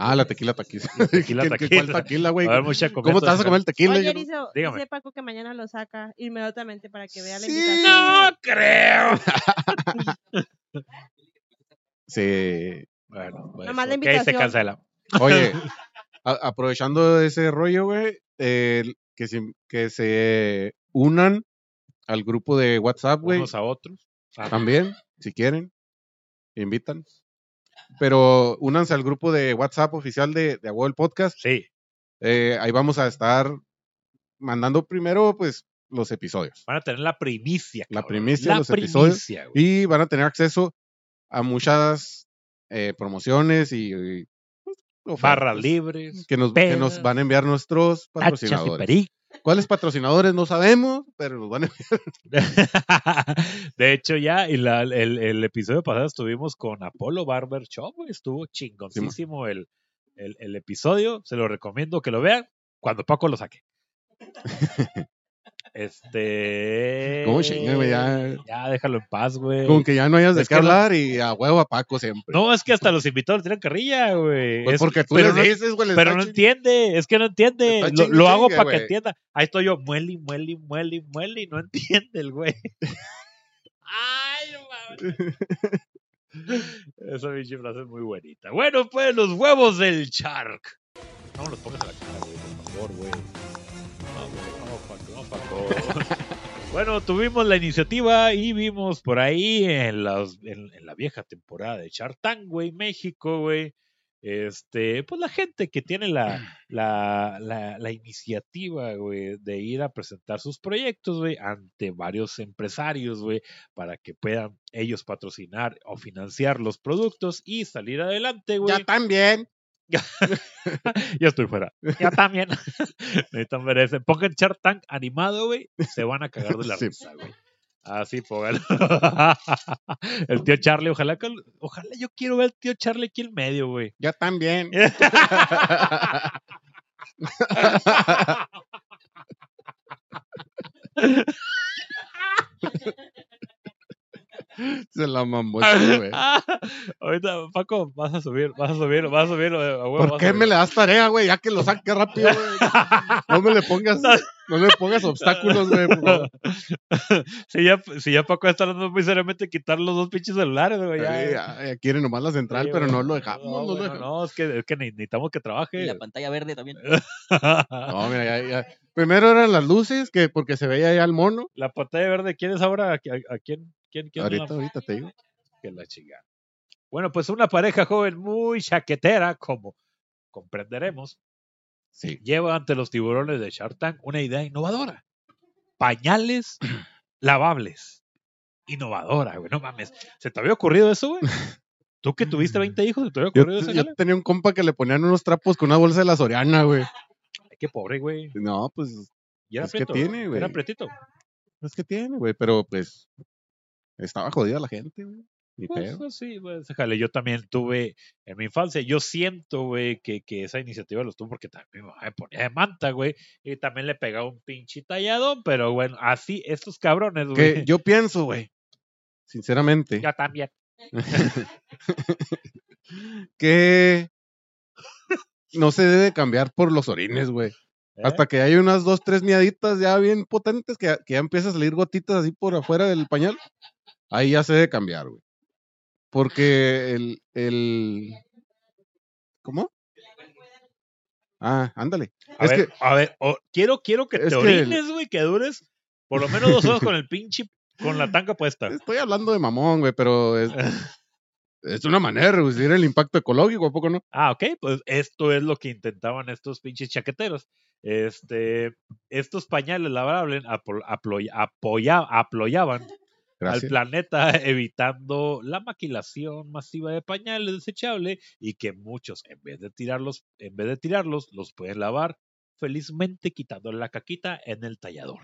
Ah, la tequila taquila. tequila ¿Qué- taquila. ¿Cuál taquila, güey? va a haber mucha comida. ¿Cómo te vas a comer el tequila? Oye, Erizo, Dígame. dice Paco que mañana lo saca inmediatamente para que vea la Sí. invitación. No creo. Sí. Bueno, pues, Nomás la ok, se invitación. cancela. Oye, a- aprovechando ese rollo, güey, el- que, se, que se unan al grupo de WhatsApp, güey, Unos a otros. Ah, también, si quieren, invitan. Pero únanse al grupo de WhatsApp oficial de, de Agua del Podcast. Sí, Eh, ahí vamos a estar mandando primero, pues, los episodios. van a tener la primicia. La cabrón. primicia de La los episodios. primicia, güey. Y van a tener acceso a muchas eh, promociones y, Barras libres. que nos, que nos van a enviar nuestros patrocinadores. ¿Cuáles patrocinadores? No sabemos, pero nos van a de hecho, ya y la- el, el episodio pasado estuvimos con Apollo Barber Shop, Estuvo chingoncísimo el, el, el episodio. Se lo recomiendo que lo vean cuando Paco lo saque. Este. ¿Cómo chinga, güey? Ya- Ya, déjalo en paz, güey. Como que ya no hayas de Es qué que no- hablar y a huevo a Paco siempre. No, es que hasta los invitados tienen carrilla, güey. Pues Es- porque tú pero no- dices, güey. Pero no entiende, es que no entiende. Lo, chingue, lo hago chingue, para que entienda. Ahí estoy yo, muele, muele, muele, y no entiende el güey. Ay, no mames. Esa pinche frase es muy bonita. Bueno, pues los huevos del Shark. No los pongas a la cara, güey, por favor, güey. No, güey, no, Paco. Bueno, tuvimos la iniciativa y vimos por ahí en, las, en, en la vieja temporada de Shark Tank, güey, México, güey. Este, pues la gente que tiene la, la, la, la iniciativa, güey, de ir a presentar sus proyectos, güey, ante varios empresarios, güey, para que puedan ellos patrocinar o financiar los productos y salir adelante, güey. Ya también. Ya estoy fuera. Ya también. Necesitan ver ese. Pongan Shark Tank animado, güey. Se van a cagar de la Sí. risa, güey. Así, póngalo. El tío Charlie, ojalá que. Ojalá yo quiero ver al tío Charlie aquí en medio, güey. Ya también. Se la mamó este, güey. Ahorita, Paco, vas a subir, vas a subir, vas a subir. huevo, ¿Por qué me le das tarea, güey? Ya que lo saque rápido, güey. No me le pongas, no le pongas obstáculos, güey. si, ya, si ya Paco está hablando muy seriamente, quitar los dos pinches celulares, güey. Ya, Ay, ya, ya quiere nomás la central, Sí, pero güey. no lo dejamos. No, No, bueno, no, es que, es que ne- necesitamos que Y trabaje. la pantalla verde también. No, mira, ya, ya. Primero eran las luces, que porque se veía ya el mono. La pantalla verde, ¿quién es ahora? ¿A, a- a quién? ¿Quién, quién Ahorita, ahorita te digo. que la chingada? Bueno, pues una pareja joven muy chaquetera, como comprenderemos, Sí. lleva ante los tiburones de Shark Tank una idea innovadora. Pañales lavables. Innovadora, güey. No mames. ¿Se te había ocurrido eso, güey? ¿Tú que tuviste 20 hijos, se te había Yo, ocurrido eso? yo tenía un compa que le ponían unos trapos con una bolsa de la Soriana, güey. Ay, Qué pobre, güey. No, pues, Y era Es que prieto. tiene, güey. Era pretito. es que tiene, güey. Pero, pues, estaba jodida la gente, güey. Pues, pues sí, pues, déjale, yo también tuve en mi infancia, yo siento, güey, que, que esa iniciativa los tuvo porque también mi mamá me ponía de manta, güey, y también le pegaba un pinche talladón, pero bueno, así, estos cabrones, Que güey. yo pienso, güey, sinceramente, Ya también. que no se debe cambiar por los orines, güey. ¿eh? Hasta que hay unas dos, tres miaditas ya bien potentes que, que ya empieza a salir gotitas así por afuera del pañal. Ahí ya se debe cambiar, güey. Porque el, el... ¿Cómo? Ah, ándale. A es ver, que- a ver, quiero, quiero que te orines, güey, que dures por lo menos dos horas con el pinche, con la tanga puesta. Estoy hablando de mamón, güey, pero es, es una manera de reducir el impacto ecológico, ¿a poco no? Ah, ok, pues esto es lo que intentaban estos pinches chaqueteros. Este, estos pañales lavables apo- al planeta evitando la maquilación masiva de pañales desechables y que muchos en vez de tirarlos en vez de tirarlos los pueden lavar felizmente quitándole la caquita en el tallador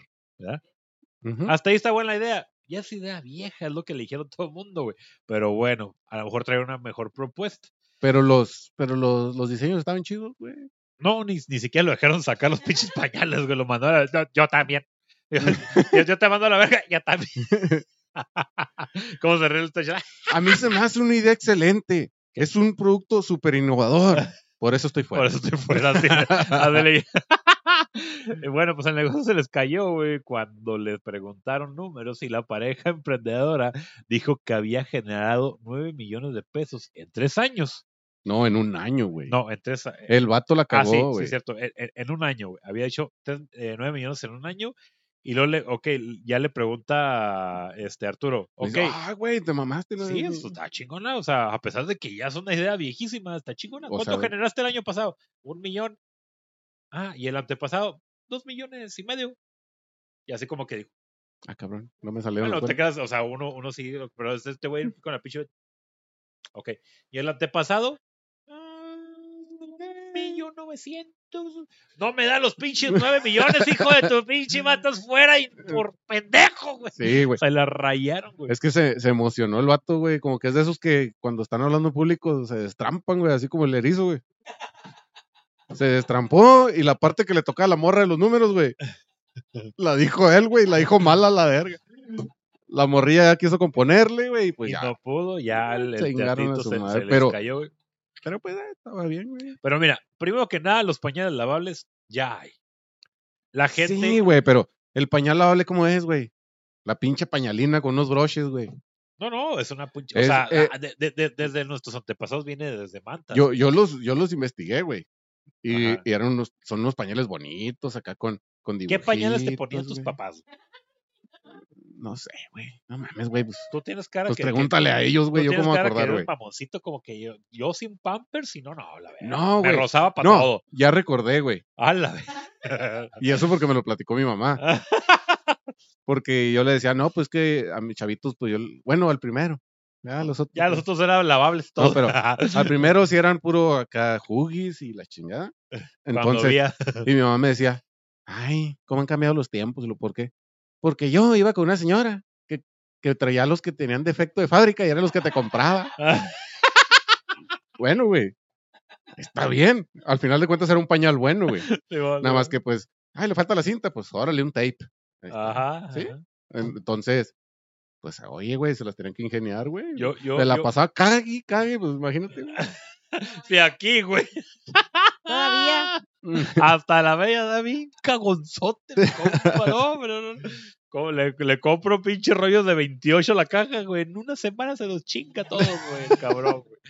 hasta ahí está buena la idea. Ya es idea vieja es lo que le dijeron todo el mundo güey. Pero bueno a lo mejor trae una mejor propuesta. Pero los, pero los, los diseños estaban chidos, güey. no ni, ni siquiera lo dejaron sacar los pinches pañales güey lo mandaron yo, yo también yo, yo te mando a la verga yo también ¿Cómo se el? A mí se me hace una idea excelente. Es un producto súper innovador. Por eso estoy fuera. Por eso estoy fuera. bueno, pues el negocio se les cayó, güey, cuando les preguntaron números y la pareja emprendedora dijo que había generado 9 millones de pesos en tres años. No, en un año, güey. No, en tres años. El vato la Ah, sí, cagó, sí, güey. es cierto. En, en- en un año, güey. Había hecho tres- eh, 9 millones en un año. Y luego le, ok, ya le pregunta este Arturo, ok, Dice, Ah, güey, te mamaste. ¿no? Sí, eso está chingona. O sea, a pesar de que ya es una idea viejísima, está chingona. ¿Cuánto generaste el año pasado? Un millón. Ah, y el antepasado, dos millones y medio. Y así como que dijo, Ah, cabrón, no me salieron. bueno, te quedas, o sea, uno, uno sí, pero es este güey con la pinche. Ok. ¿Y el antepasado? Ah, un millón novecientos. No me da los pinches nueve millones, hijo de tu pinche matas fuera y por pendejo, güey. Sí, güey. Se la rayaron, güey. Es que se, se emocionó el vato, güey. Como que es de esos que cuando están hablando en público se destrampan, güey. Así como el erizo, güey. Se destrampó y la parte que le toca a la morra de los números, güey. La dijo él, güey, la dijo mala la verga. La morrilla ya quiso componerle, güey, y pues y ya. no pudo, ya el, Chingaron a su se, madre, se les pero- cayó, güey. Pero pues eh, estaba bien, güey. Pero mira, primero que nada, los pañales lavables ya hay. La gente. Sí, güey, pero el pañal lavable, ¿cómo es, güey? La pinche pañalina con unos broches, güey. No, no, es una puncha. O sea, eh, la- de- de- de- desde nuestros antepasados viene desde Manta. Yo, yo los, yo los investigué, güey. Y, eran unos, son unos pañales bonitos acá con, con ¿Qué pañales te ponían tus güey. No sé, güey. No mames, güey. Pues, Tú tienes cara pues que. que- pregúntale a ellos, güey. Yo cómo me cara acordar, güey. mamoncito como que yo. Yo sin pampers y no, no, la verdad. No, Me güey. rozaba para No, todo. ya recordé, güey. A la vez. Y eso porque me lo platicó mi mamá. Porque yo le decía, no, pues que a mis chavitos, pues yo, bueno, al primero. Ya los otros. ya los otros eran lavables No, todos. pero Al primero sí eran puro acá jugis y la chingada. Entonces, y mi mamá me decía, ay, ¿cómo han cambiado los tiempos? ¿por qué? Porque yo iba con una señora que, que traía los que tenían defecto de fábrica y eran los que te compraba. Bueno, güey. Está bien. Al final de cuentas era un pañal bueno, güey. Nada más que pues, ay, le falta la cinta, pues órale un tape. Ajá. ¿Sí? ajá. Entonces, pues, oye, güey, se las tenían que ingeniar, güey. Yo, yo, de la yo- pasada, cague, cague, pues imagínate. Sí, aquí, güey. Todavía. Hasta la bella da bien cagonzote. me compra, no, pero no. Le, le compro pinche rollos de 28 a la caja, güey. En una semana se los chinga todo, güey, cabrón, güey.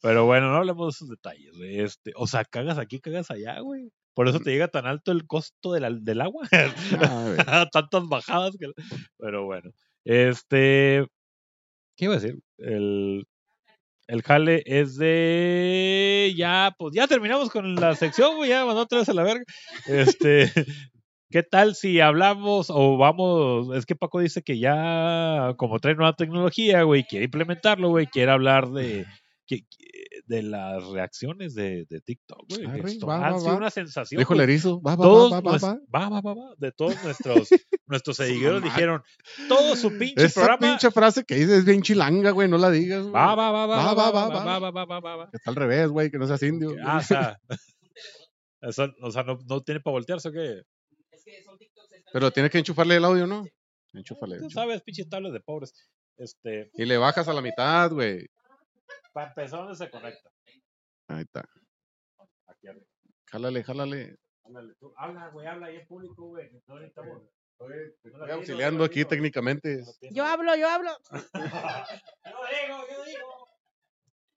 Pero bueno, no hablemos de esos detalles, güey. Este, o sea, cagas aquí, cagas allá, güey. Por eso te llega tan alto el costo de la- del agua. Ah. Tantas bajadas que. Pero bueno. Este. ¿Qué iba a decir? El. El jale es de. Ya, pues ya terminamos con la sección, güey. Ya mandó otra vez a la verga. Este. ¿Qué tal si hablamos o vamos? Es que Paco dice que ya, como trae nueva tecnología, güey, quiere implementarlo, güey, quiere hablar de, que- de las reacciones de, de TikTok, güey. va, sido una sensación. Dijo el erizo, va, va, todos va, va, va. va, va, va, de todos nuestros nuestros seguidores dijeron todo su pinche Esa programa pinche frase que dices es bien chilanga, güey, no la digas. güey. va va va va va va va va, va va va va Está al revés, güey, que no seas indio. ah o sea o sea no, no tiene para voltearse o qué Es que son TikToks. están- Pero tienes que enchufarle el audio, ¿no? Enchúfale. tú enchúfale. sabes pinches tablas de pobres este Y le bajas a la mitad, güey. para empezar dónde se conecta Ahí está. aquí arriba Jálale, jálale. Ándale, tú, habla güey habla ahí en público güey no necesitamos Estoy auxiliando aquí técnicamente. Yo hablo, yo hablo. yo digo yo digo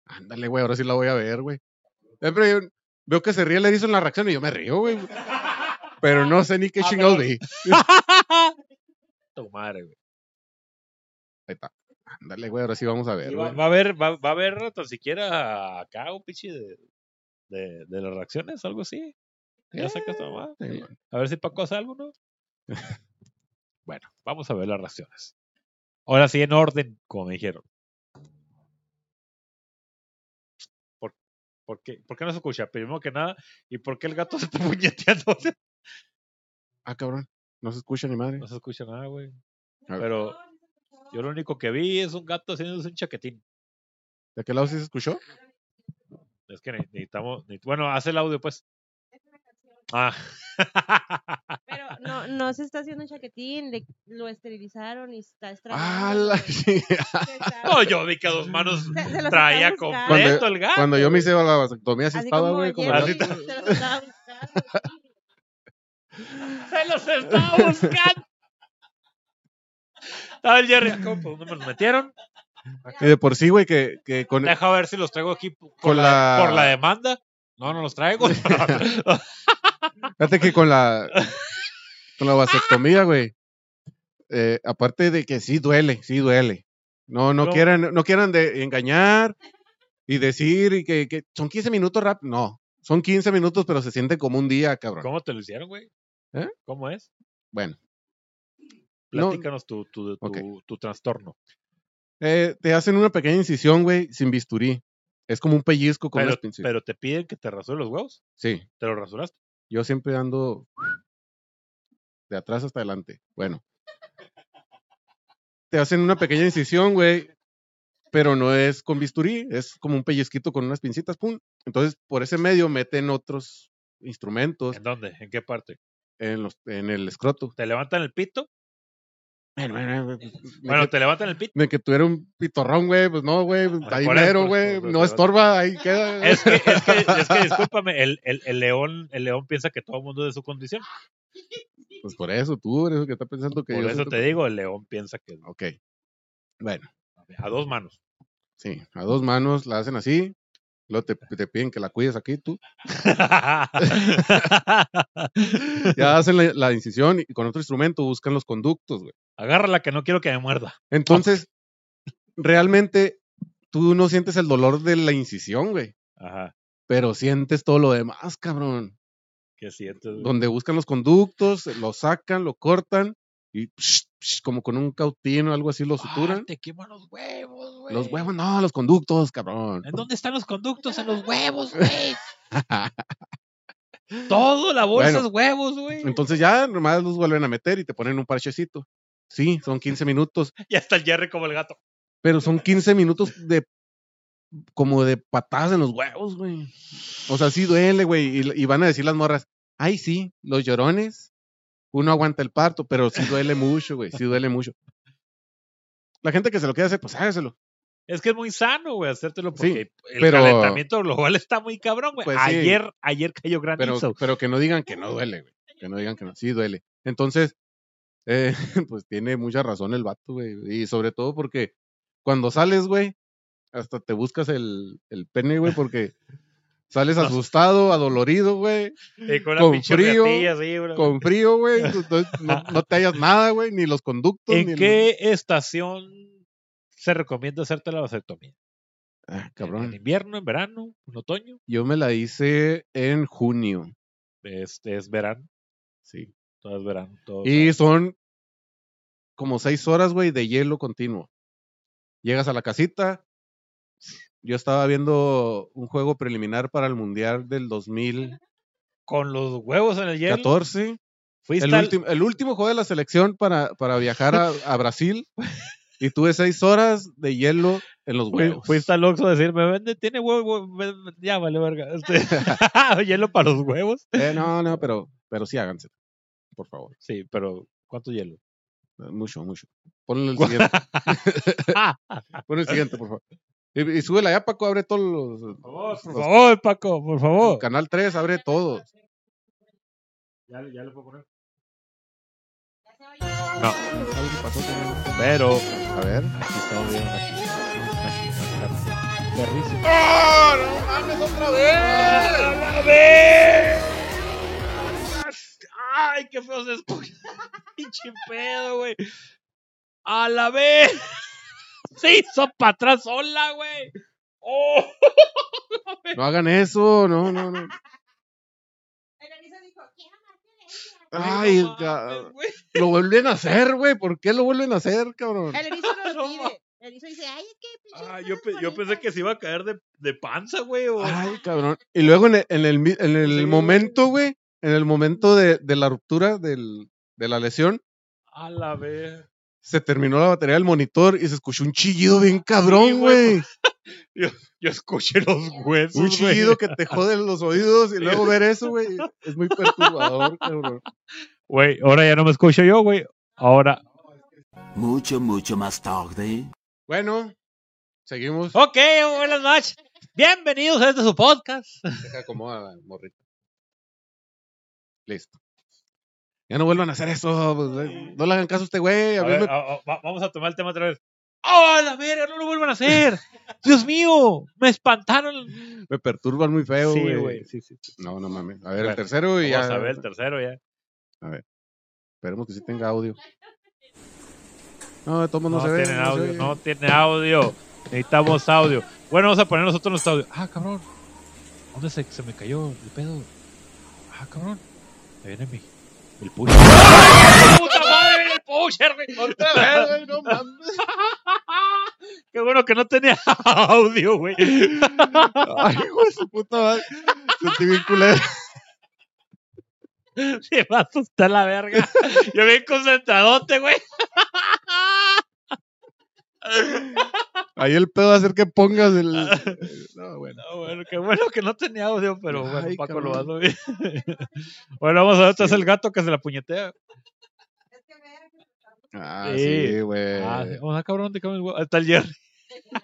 Ándale, güey, ahora sí la voy a ver, güey. Siempre yo veo que se ríe el erizo en la reacción y yo me río, güey. Pero no sé ni qué Ah, chingados vi. tu madre güey Ahí está. Ándale, güey, ahora sí vamos a ver, va, a haber, va, va a haber tan siquiera acá un pinche de, de, de las reacciones, algo así. Ya sacas tu mamá. Sí, güey. A ver si Paco hace algo, ¿no? bueno, vamos a ver las reacciones. Ahora sí, en orden, como me dijeron. ¿Por, por qué, por qué no se escucha? Primero que nada, ¿y por qué el gato se está puñeteando? Ah, cabrón. No se escucha ni madre. no se escucha nada, güey. Pero yo lo único que vi es un gato haciéndose un chaquetín. ¿De qué lado sí se escuchó? Es que ne- necesitamos. ne- Bueno, haz el audio, pues. Ah. Pero no, no se está haciendo un chaquetín, le- lo esterilizaron y está Ah, estragando. la No, yo vi que a dos manos se- se los traía completo el gato. Cuando yo me hice la vasectomía así Así estaba, como güey. Como el gato. Se los estaba buscando. Estaba el Jerry, ¿cómo, ¿por dónde me los metieron? Y de por sí, güey, que, que con, Deja ver si los traigo aquí por, Con la, la- por la demanda. No, no los traigo. Fíjate que con la con la vasectomía, güey. eh, aparte de que sí duele, sí duele. No, no No. quieran, no quieran de engañar y decir y que, que son 15 minutos rap. No, son 15 minutos, pero se siente como un día, cabrón. ¿Cómo te lo hicieron, güey? ¿Eh? ¿Cómo es? Bueno. No. Platícanos tu, tu, tu, tu trastorno. Eh, te hacen una pequeña incisión, güey, sin bisturí. Es como un pellizco con Pero, unas pero te piden que te rasures los huevos. Sí, ¿Te los rasuraste? yo siempre ando de atrás hasta adelante. Bueno. Te hacen una pequeña incisión, güey, pero no es con bisturí, es como un pellizquito con unas pincitas, pum. Entonces, por ese medio meten otros instrumentos ¿En dónde? ¿En qué parte? En, los, en el escroto. Te levantan el pito. Bueno, bueno, pues, que- te levantan el pito. de que tuviera un pitorrón, güey, pues no, güey, pues, Ah, ahí mero, por güey, no estorba, ahí queda. Es que, es que, es que discúlpame, el, el, el león, el león piensa que todo el mundo es de su condición. Pues por eso, tú eres el que está pensando que Por yo eso te digo, el león piensa que Ok, bueno, a dos manos. sí, a dos manos la hacen así, luego te, te piden que la cuides aquí tú, ya hacen la, la incisión y con otro instrumento buscan los conductos, güey. Agárrala que no quiero que me muerda. Entonces, realmente tú no sientes el dolor de la incisión, güey, Ajá. pero sientes todo lo demás, cabrón. ¿Qué sientes? güey? donde buscan los conductos, lo sacan, lo cortan y psh, como con un cautín o algo así lo suturan. te queman los huevos, güey. Los huevos, no, los conductos, cabrón. ¿En dónde están los conductos? En los huevos, güey. Todo, la bolsa Bueno, es huevos, güey. Entonces ya nomás los vuelven a meter y te ponen un parchecito. Sí, son 15 minutos, Ya está el Jerry como el gato. pero son 15 minutos de como de patadas en los huevos, güey. O sea, sí duele, güey. Y, y van a decir las morras, ay, sí, los llorones, uno aguanta el parto, pero sí duele mucho, güey, sí duele mucho. La gente que se lo quiere hacer, pues hágaselo. Es que es muy sano, güey, hacértelo Sí, porque el pero- calentamiento global está muy cabrón, güey. Pues sí. ayer, ayer cayó pero, granizo. pero que no digan que no duele, güey. Que no digan que no, sí duele. Entonces, eh, pues tiene mucha razón el vato, güey. Y sobre todo porque cuando sales, güey, hasta te buscas el, el pene, güey, porque sales No. asustado, adolorido, güey, con con frío, güey. con frío, güey. No, no te hallas nada, güey, ni los conductos. ni ¿En el- qué estación se recomienda hacerte la vasectomía? Ah, ¿En- ¿En cabrón. invierno, en verano, en otoño? Yo me la hice en junio. Este es verano, Sí. todo es verano. Todo Y son como seis horas, güey, de hielo continuo. Llegas a la casita. Yo estaba viendo un juego preliminar para el Mundial del 2014. con los huevos en el hielo. Fuiste El, al- último, el último juego de la selección para, para viajar a, a Brasil. Y tuve seis horas de hielo en los huevos. Fuiste al Oxxo a decir, me vende, tiene huevo, ya vale verga. Este, hielo para los huevos. Eh, no, no, pero, pero sí háganse. Por favor. Sí, pero ¿cuánto hielo? Mucho, mucho. Ponle el siguiente. Pon el siguiente, por favor. Y, y súbela ya, Paco, abre todos los. Por favor, por los- favor, Paco, por favor. Canal 3, abre todos. Ya, ya le puedo poner. No. Pero A ver. aquí estamos viendo aquí. Perrísimo. ¡Oh, no mames otra vez! ¡A la vez! ¡Ay, qué feo se escucha! ¡Pinche pedo, güey! ¡A la vez! ¡Se hizo para atrás sola, güey! ¡Oh! No hagan eso, no, no, no. Ay, no lo vuelven a hacer, güey. ¿Por qué lo vuelven a hacer, cabrón? El erizo no No lo mames. pide. El erizo dice, ay, que pinche Ah, yo, pe- yo pensé bonita". que se iba a caer de, de panza, güey. o- Ay, cabrón. Y luego en el, en el, en el Sí. momento, güey, en el momento de, de la ruptura del, de la lesión, A la vez. Se terminó la batería del monitor y se escuchó un chillido bien cabrón, güey. Yo escuché los huesos, Un chillido que te jode los oídos y luego ver eso, güey. Es muy perturbador, cabrón. Güey, ahora ya no me escucho yo, güey. Ahora. Mucho, mucho más tarde. Bueno, seguimos. Ok, buenas noches. Bienvenidos a este su podcast. Deja acomoda, morrito. Listo. Ya no vuelvan a hacer eso. pues, eh, No le hagan caso a este güey. A A ver, me- a- a- vamos a tomar el tema otra vez. ¡Oh, a la verga! ¡No lo vuelvan a hacer! ¡Dios mío! ¡Me espantaron! me perturban muy feo, sí, güey. güey. Sí, sí, sí. No, no mames. A ver, el tercero y ya. Vamos a ver el tercero ya. Esperemos que sí tenga audio. No, de todos modos No, no, se ve. tiene no se audio, no tiene audio. Necesitamos audio. Bueno, vamos a poner nosotros nuestro audio. Ah, cabrón. ¿Dónde se, se me cayó el pedo? Ah, cabrón. Me viene mi. El pusher. ¡Ay, ¡Puta madre! viene El pusher, no mames. Qué bueno que no tenía audio, güey. Ay, hijo de su puta madre. Sentí bien culero. Se va a asustar la verga. Yo bien concentradote, güey. Ahí el pedo va a hacer que pongas el. el- No, bueno. Ah, bueno, qué bueno que no tenía audio, pero bueno, Ay, Paco lo va a subir. bueno, vamos a ver, este es Sí. el gato que se la puñetea. Es Ah, Sí. sí, güey. Ah, sí. ah, cabrón, te cago el huevo. Está el Jerry.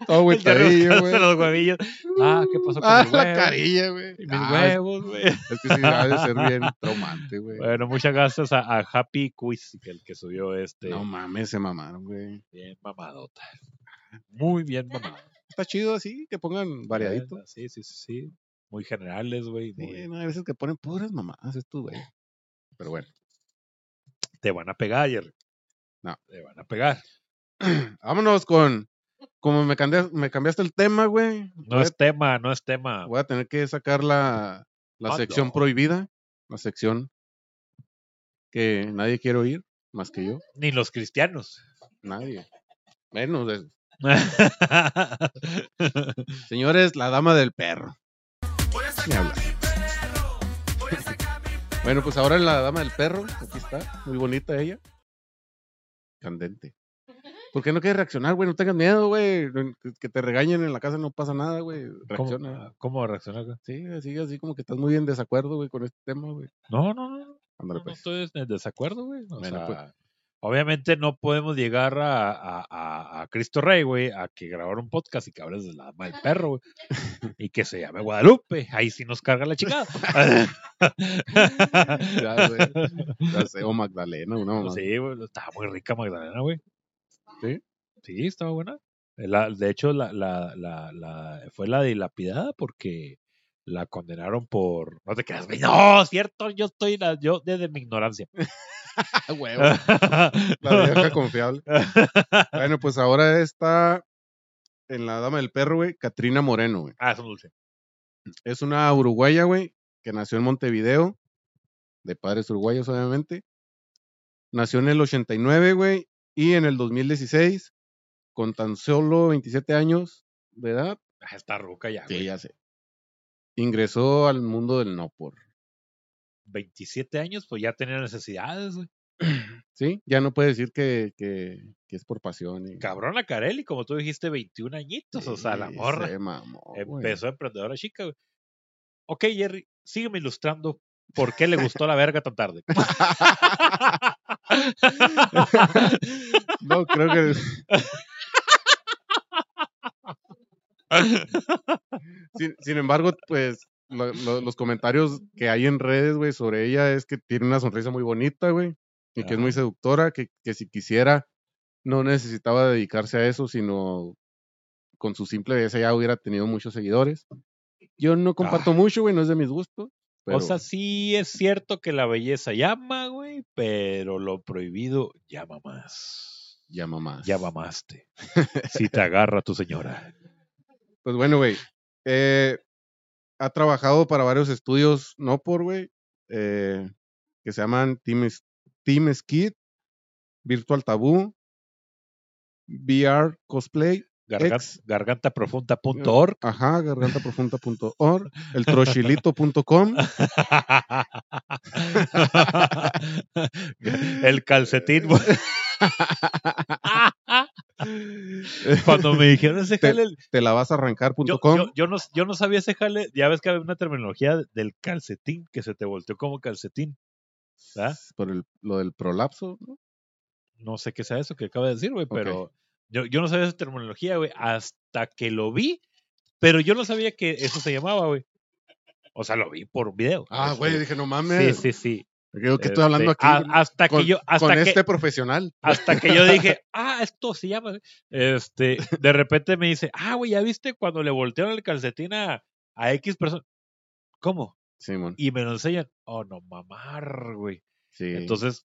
Todo agüitadillo, güey. los huevillos. Ah, ¿qué pasó con Ah, mis la huevos? carilla, güey. Mis Ah, huevos, güey. Es que sí, ha de ser bien traumante, güey. Bueno, muchas gracias a, a Happy Quiz, que el que subió este. No mames, se mamaron, güey. bien mamadota. Muy bien mamado. Está chido así, que pongan variadito. Sí, sí, sí, sí. Muy generales, güey. muy- Sí, no, hay veces que ponen puras mamadas estos, güey. Pero bueno, Te van a pegar, Jerry. No. Te van a pegar. vámonos con. Como me cambiaste, me cambiaste el tema, güey. No voy, es tema, no es tema. a, voy a tener que sacar la, la Ah, sección prohibida. La sección que nadie quiere oír, más que yo. Ni los cristianos. Nadie. Menos. de- Señores, la dama del perro. Ni hablar. bueno, pues ahora la dama del perro. Aquí está. Muy bonita ella. Candente. ¿Por qué no quieres reaccionar, güey? No tengas miedo, güey. Que- te regañen en la casa no pasa nada, güey. Reacciona. ¿Cómo, ¿Cómo reaccionar? güey? Sí, así, así como que estás muy en desacuerdo, güey, con este tema, güey. No, no, no. No, pues. estoy en desacuerdo, güey. O Bueno, sea, pues. obviamente no podemos llegar a, a, a, a Cristo Rey, güey, a que grabar un podcast y que hables de la dama del perro, güey. y que se llame Guadalupe. Ahí sí nos carga la chingada. Ya, güey. Ya sé, o Magdalena, una mamá. Pues sí, güey, estaba muy rica Magdalena, güey. ¿Sí? Sí, estaba buena. La- de hecho, la, la, la, la, fue la dilapidada porque la condenaron por. No te güey. No, cierto, yo estoy. la- yo desde mi ignorancia. Huevo. La vieja confiable. Bueno, pues ahora está en la dama del perro, güey, Katrina Moreno, güey. ah, es un dulce. Es una uruguaya, güey, que nació en Montevideo, de padres uruguayos, obviamente. Nació en el 89, güey, y en el 2016, con tan solo 27 años de edad, Ah, está ruca ya, sí, güey. ya sé, ingresó al mundo del no por. 27 años, pues ya tenía necesidades, güey. Sí, ya no puede decir que, que, que es por pasión. Y, Cabrona Carelli, como tú dijiste, 21 añitos. o sea, la morra se mamó, güey. empezó emprendedora chica, güey. Ok, Jerry, sígueme ilustrando por qué le gustó la verga tan tarde. No, creo que. sin, sin embargo, pues lo- lo- los comentarios que hay en redes, güey, sobre ella es que tiene una sonrisa muy bonita, güey, y que es muy seductora, que, que si quisiera no necesitaba dedicarse a eso, sino con su simple belleza ya hubiera tenido muchos seguidores. Yo no comparto mucho, güey, no es de mis gustos. Pero, O sea, sí es cierto que la belleza llama, güey, pero lo prohibido llama más. llama más. Ya mamaste. Si te agarra tu señora. Pues bueno, güey. eh, ha trabajado para varios estudios, no por, güey, eh, que se llaman Team, Team Skid, Virtual Taboo, VR Cosplay, Gargan- Ex. gargantaprofunda.org. ajá, gargantaprofunda.org, el trochilito.com, El calcetín. Cuando me dijeron ese jale, te la vas a arrancar.com. yo, yo, yo no, yo no sabía ese jale. Ya ves que había una terminología del calcetín que se te volteó como calcetín. ¿verdad? por el- lo del prolapso, ¿no? No sé qué sea eso que acaba de decir, güey, pero yo, yo no sabía esa terminología, güey, hasta que lo vi, pero yo no sabía que eso se llamaba, güey. O sea, lo vi por un video. Ah, güey, dije, no Sí, mames. sí, sí. Creo que estoy hablando Este, aquí a- hasta con, que yo, hasta con que, este profesional. hasta que yo dije, ah, esto se llama. Este, de repente me dice, ah, güey, ¿ya viste cuando le voltearon el calcetín a, a X persona? ¿Cómo? Simón. Y me lo enseñan. Oh, no, mamar, güey. Sí. Entonces,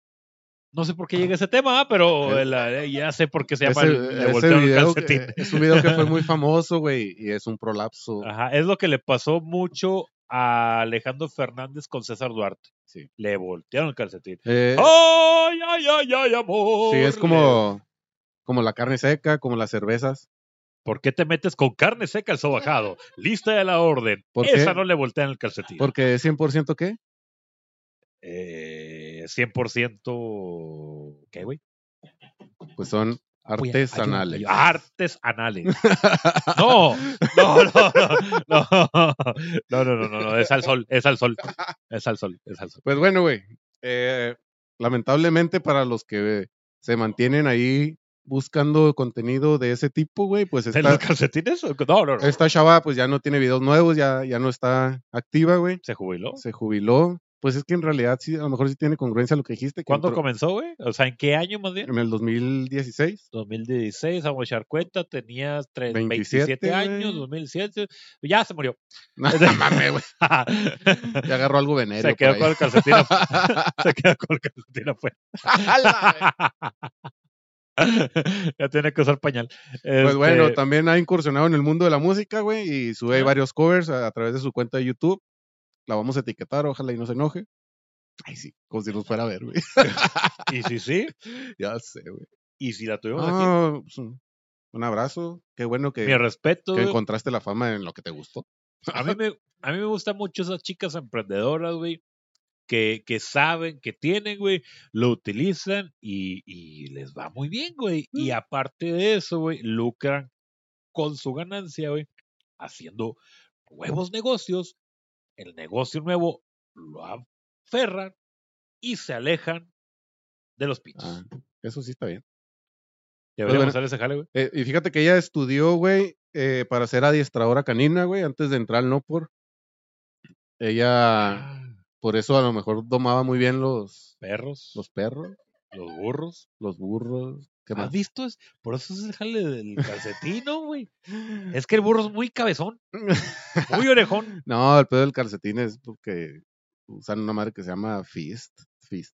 no sé por qué llega ese tema, pero Eh, la- ya sé por qué se llama ese, el- le ese voltearon el video calcetín. es un video que fue muy famoso, güey, y es un prolapso. Ajá, es lo que le pasó mucho a Alejandro Fernández con César Duarte. Sí. Le voltearon el calcetín. Eh, ¡Ay, ay, ay, ay, amor! sí, es como, como la carne seca, como las cervezas. ¿Por qué te metes con carne seca al sobajado? Lista de la orden. ¿Por Esa qué? no le voltean el calcetín. Porque es 100% qué? Eh, 100%... ¿Qué, güey? Pues son Artesanales. Artesanales. No, no, no, no, no, no, no, no, es al sol, es al sol, es al sol, es al sol. Pues bueno, güey. eh, lamentablemente para los que se mantienen ahí buscando contenido de ese tipo, güey, pues ¿En esta, los calcetines? No, no, no. esta chava pues ya no tiene videos nuevos, ya, ya no está activa, güey. ¿Se jubiló? Se jubiló. Pues es que en realidad sí, a lo mejor sí tiene congruencia lo que dijiste. que ¿Cuándo entró comenzó, güey? O sea, ¿en qué año más bien? En el 2016. 2016, vamos a echar cuenta, tenías tres- 27, 27 años, güey. 2007, ya se murió. No mames, güey. Ya agarró algo veneno. se quedó con el calcetín afuera. se quedó con el calcetín afuera. ya tiene que usar pañal. Pues bueno, Este, también ha incursionado en el mundo de la música, güey, y sube varios covers a, a través de su cuenta de YouTube. La vamos a etiquetar, ojalá y no se enoje. Ay, sí, como si nos fuera a ver, güey. Y si sí, ya sé, güey. y si la tuvimos aquí, Ah, pues, un, abrazo. Qué bueno que, mi respeto. que encontraste la fama en lo que te gustó. A mí me, a mí me gustan mucho esas chicas emprendedoras, güey, que, que saben, que tienen, güey, lo utilizan y, y les va muy bien, güey. Mm. Y aparte de eso, güey, lucran con su ganancia, güey, haciendo nuevos negocios. El negocio nuevo lo aferran y se alejan de los pinches. Ah, eso sí está bien. Deberíamos bueno. hacer ese jale, güey. Eh, y fíjate que ella estudió, güey, eh, para ser adiestradora canina, güey, antes de entrar al no por. Ella, Ah, por eso a lo mejor domaba muy bien los, perros, los perros, los burros. los burros. ¿Qué ¿Has más? visto? Por eso es el jale del calcetino, güey. Es que el burro es muy cabezón, muy orejón. No, el pedo del calcetín es porque usan una madre que se llama fist, fist,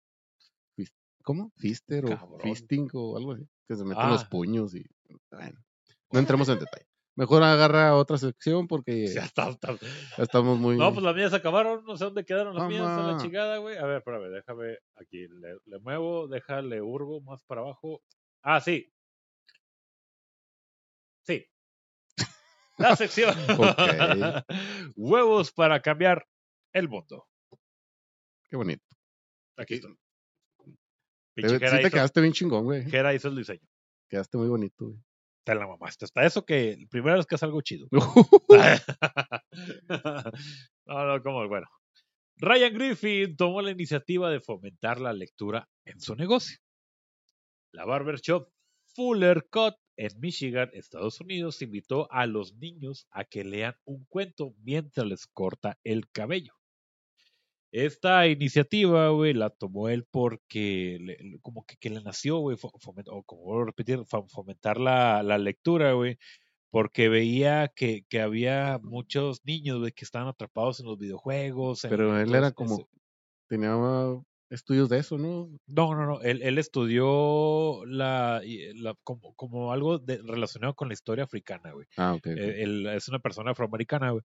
fist ¿cómo? Fister o Cabrón. fisting o algo así, que se meten los Ah. puños y bueno, no entremos en detalle. Mejor agarra otra sección porque Ya está, está. ya estamos muy No, pues las mías se acabaron, no sé dónde quedaron las mías, a la Mamá. chingada, güey. A ver, espérame, déjame aquí, le, le muevo, déjale urgo más para abajo. Ah, sí. Sí. La sección. Huevos para cambiar el mundo. qué bonito. Aquí. Te, Pinche sí te quedaste bien chingón, güey. Jera hizo el diseño. Quedaste muy bonito, güey. Te la mamaste. Hasta eso que primera vez que es algo chido. no, no, como bueno. Ryan Griffin tomó la iniciativa de fomentar la lectura en su negocio. La barbershop Fuller Cut en Michigan, Estados Unidos, invitó a los niños a que lean un cuento mientras les corta el cabello. Esta iniciativa, güey, la tomó él porque le- como que, que le nació, güey, o como vuelvo a repetir, fo- fomentar la, la lectura, güey, porque veía que, que había muchos niños, güey, que estaban atrapados en los videojuegos. en- Pero él era como, ese- tenía estudios de eso, ¿no? No, no, no, él, él estudió la, como, como algo de- relacionado con la historia africana, güey. Ah, ok. Eh, él es una persona afroamericana, güey.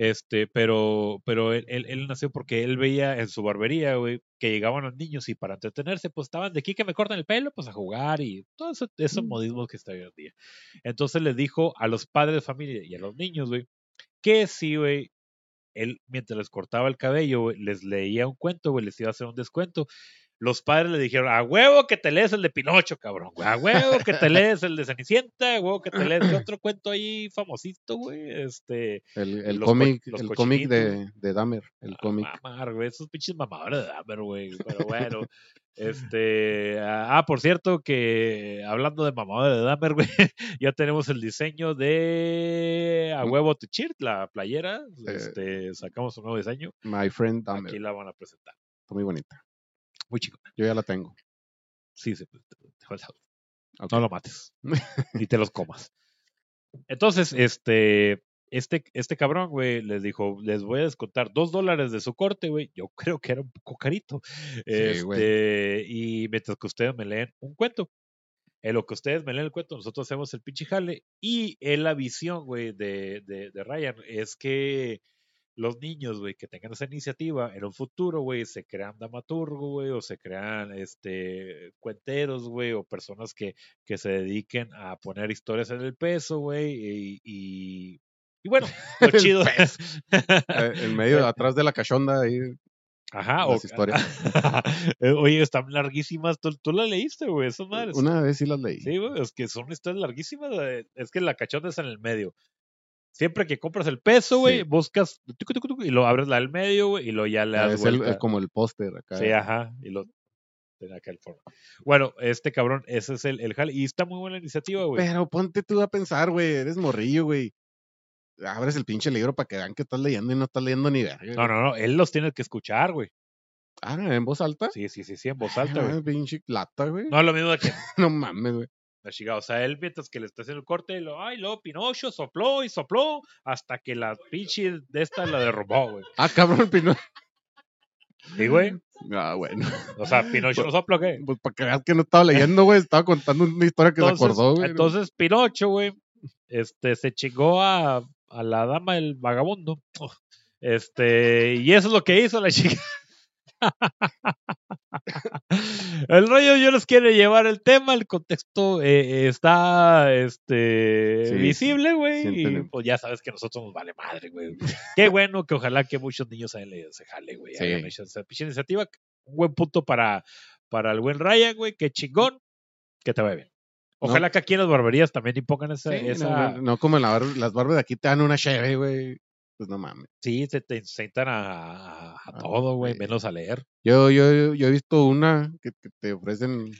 Este, pero, pero él, él, él nació porque él veía en su barbería, güey, que llegaban los niños y para entretenerse, pues estaban de aquí que me cortan el pelo, pues a jugar y todos eso- esos Mm. modismos que está hoy en día. Entonces le dijo a los padres de familia y a los niños, güey, que sí, güey, él mientras les cortaba el cabello, les leía un cuento, güey, les iba a hacer un descuento. Los padres le dijeron, a huevo que te lees el de Pinocho, cabrón, güey, a huevo que te lees el de Cenicienta, a huevo que te lees ¿qué otro cuento ahí famosito, güey, este, El, cómic, el cómic de, de Dahmer, el cómic. mamar, güey, esos pinches mamadores de Dahmer, güey, pero bueno, este, ah, por cierto que hablando de mamadores de Dahmer, güey, ya tenemos el diseño de a Mm. huevo to cheer, la playera, Eh. este, sacamos un nuevo diseño, My Friend Dahmer. aquí la van a presentar, Está muy bonita. Muy chico, Yo ya la tengo. sí, se, te- te falta. Ok. no lo mates, ni te los comas. Entonces, este, este, este cabrón, güey, les dijo, les voy a descontar dos dólares de su corte, güey. Yo creo que era un poco carito. Sí, güey. este, y mientras que ustedes me leen un cuento. En lo que ustedes me leen el cuento, nosotros hacemos el pinche jale. Y en la visión, güey, de, de, de Ryan es que los niños, güey, que tengan esa iniciativa en un futuro, güey, se crean dramaturgo, güey, o se crean este cuenteros, güey, o personas que, que se dediquen a poner historias en el peso, güey, y, y, y bueno, lo El chido. Eh, en medio, atrás de la cachonda ahí. Ajá, o, las historias. Eh, Oye, están larguísimas. ¿Tú, tú las leíste, güey? Esas madres. Una vez sí las leí. Sí, güey, es que son historias larguísimas. Es que la cachonda es en el medio. Siempre que compras el peso, güey, Sí. buscas tucu, tucu, tucu, y lo abres la del medio, güey, y lo ya le Ah, das es el- vuelta. el- como el póster acá. Sí, ajá, y lo acá el forma. Bueno, este cabrón, ese es el, el jale. Y está muy buena la iniciativa, güey. Pero ponte tú a pensar, güey. Eres morrillo, güey. Abres el pinche libro para que vean que estás leyendo y no estás leyendo ni verga. No, no, no, él los tiene que escuchar, güey. Ah, en voz alta. Sí, sí, sí, sí, en voz alta, Ah, güey. pinche lata, güey. No es lo mismo de que No mames, güey. La chica, o sea, él mientras que le está haciendo el corte, y lo, ay, luego Pinocho sopló y sopló hasta que la pinche de esta la derrumbó, güey. Ah, cabrón, Pino. Y, güey, Ah, bueno. o sea, Pinocho no sopló, ¿qué? Pues para que veas que no estaba leyendo, güey. Estaba contando una historia que Entonces, se acordó, güey. entonces Pinocho, güey, este, se chingó a, a la dama del vagabundo. Este, y eso es lo que hizo la chica. el rollo yo les quiero llevar el tema, el contexto eh, está este Sí, visible, güey. sí y pues ya sabes que a nosotros nos vale madre, güey. Qué bueno que ojalá que muchos niños hayan leído ese jale, güey. Sí. esa iniciativa. Un buen punto para, para el buen Ryan, güey. Qué chingón. Que te vaya bien. Ojalá que aquí en las barberías también impongan esa. Sí, no, esa no, no como en la bar- las barbas de aquí te dan una cheve, güey. Pues no mames. Sí, te, te incitan a, Ah, todo, güey, menos a leer. Yo, yo, yo he visto una que, que te ofrecen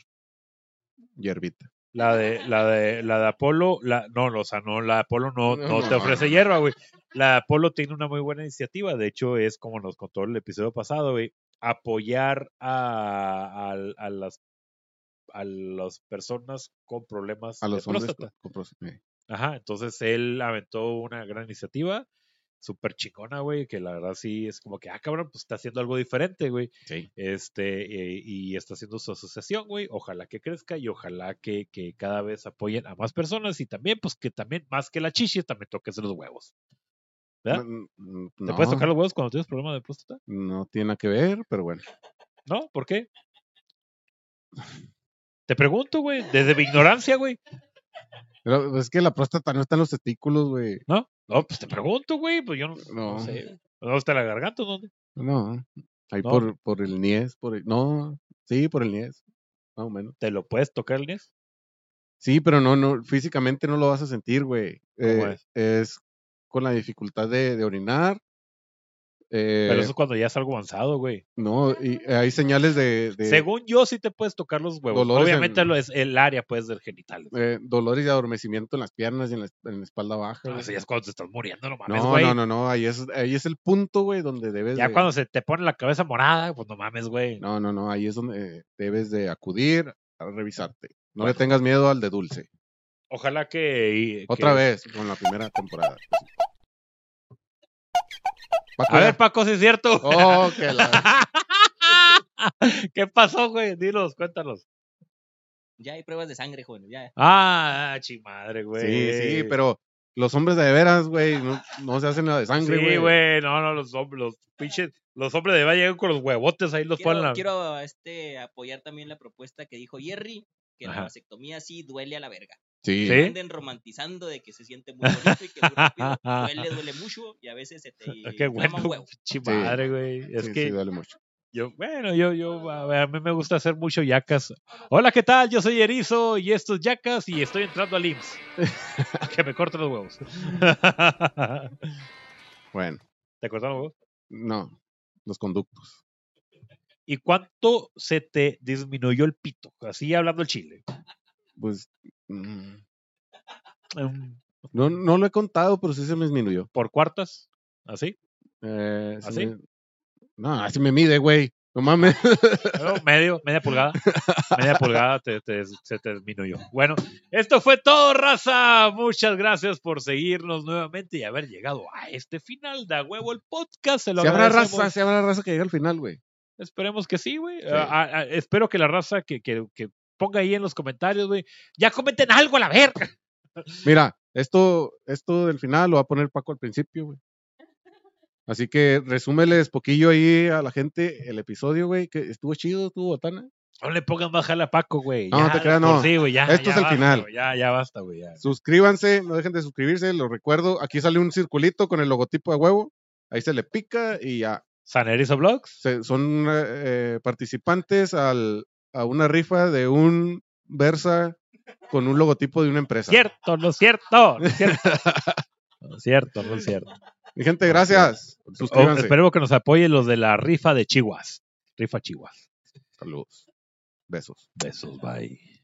hierbita. La de, la de, la de Apolo, la, no, o sea, no, la de Apolo no, No, no te ofrece no. hierba, güey. La de Apolo tiene una muy buena iniciativa. De hecho, es como nos contó el episodio pasado, güey, apoyar a, a, a las a las personas con problemas A de los hombres. próstata. con próstata. Eh. Ajá, entonces él aventó una gran iniciativa, súper chingona, güey, que la verdad sí es como que, ah, cabrón, pues está haciendo algo diferente, güey. Sí. Este, eh, y está haciendo su asociación, güey. Ojalá que crezca y ojalá que, que cada vez apoyen a más personas y también, pues que también, más que la chichi, también toques los huevos. ¿Verdad? No, no, ¿Te puedes tocar los huevos cuando tienes problemas de próstata? no tiene nada que ver, pero bueno. ¿No? ¿Por qué? Te pregunto, güey, desde mi ignorancia, güey. Pero es que la próstata no está en los testículos, güey. ¿No? No, pues te pregunto, güey, pues yo no, no No. sé. ¿Dónde está la garganta? ¿Dónde? No. Ahí No. por, por el niés, por el- no, sí, por el niés, más o menos. ¿Te lo puedes tocar el niés? Sí, pero no, no, físicamente no lo vas a sentir, güey. ¿Cómo Eh, es con la dificultad de, de orinar. Eh, Pero eso es cuando ya es algo avanzado, güey. No, y hay señales de, de, Según yo, sí te puedes tocar los huevos. Dolores Obviamente en- lo es el área, pues, del genital. eh, dolores y adormecimiento en las piernas y en la, en la espalda baja. No, eso ya es cuando te estás muriendo, no mames, no, güey. no, no, no, ahí es, ahí es el punto, güey, donde debes Ya de... cuando se te pone la cabeza morada, pues no mames, güey. No, no, no, ahí es donde eh, debes de acudir a revisarte. No le tengas miedo al de dulce. Ojalá que. Otra vez, con la primera temporada. Paco, A ver, Paco, si es cierto. Oh, que la... ¿Qué pasó, güey? Dinos, cuéntanos. Ya hay pruebas de sangre, joven. Ya. Ah, chimadre, güey. Sí, sí, pero los hombres de veras, güey, no, no se hacen nada de sangre, güey. Sí, güey, no, no, los hombres, los pinches, los hombres de valle llegan con los huevotes ahí, los ponen Quiero, la... quiero, este, apoyar también la propuesta que dijo Jerry, que Ajá. la vasectomía sí duele a la verga. Sí. Sí. Anden romantizando de que se siente muy bonito y que duele, duele mucho y a veces se te Ah, Qué inflama bueno, un huevo. chimadre, güey. Es sí, que sí, duele mucho. yo, bueno, yo, yo, a, ver, a mí me gusta hacer mucho yacas. Hola, ¿qué tal? Yo soy Erizo y esto es yacas y estoy entrando al IMSS. que me corten los huevos. Bueno, ¿Te cortaron los huevos? no, los conductos. ¿Y cuánto se te disminuyó el pito? Así hablando el chile. Pues, no, no lo he contado, pero sí se me disminuyó. ¿Por cuartas? ¿Así? Eh, sí ¿Así? me- No, así me mide, güey. No mames. No, medio, media pulgada. Media pulgada te, te- se te disminuyó. Bueno, esto fue todo, raza. Muchas gracias por seguirnos nuevamente y haber llegado a este final de A Huevo el podcast. Se lo habrá raza, si habrá raza que llegue al final, güey. Esperemos que sí, güey. Sí. Ah, ah, ah, espero que la raza que, que, que ponga ahí en los comentarios, güey. Ya comenten algo a la verga. Mira, esto, esto del final lo va a poner Paco al principio, güey. Así que resúmeles poquillo ahí a la gente el episodio, güey, que estuvo chido, estuvo botana. No le pongan jala a Paco, güey. No, Ya, no te creas, no. Sí, güey, ya, Esto ya es el basta, final. güey, Ya, ya basta, güey. ya. Suscríbanse, no dejen de suscribirse, lo recuerdo. Aquí sale un circulito con el logotipo de huevo. Ahí se le pica y ya San Erizo Blogs. Se- son eh, eh, participantes al, a una rifa de un Versa con un logotipo de una empresa. Cierto, no es cierto, no es cierto. No es cierto, no es cierto. Mi gente, gracias. Oh, esperemos que nos apoyen los de la rifa de Chihuas. Rifa Chihuas. Saludos. Besos. Besos, bye.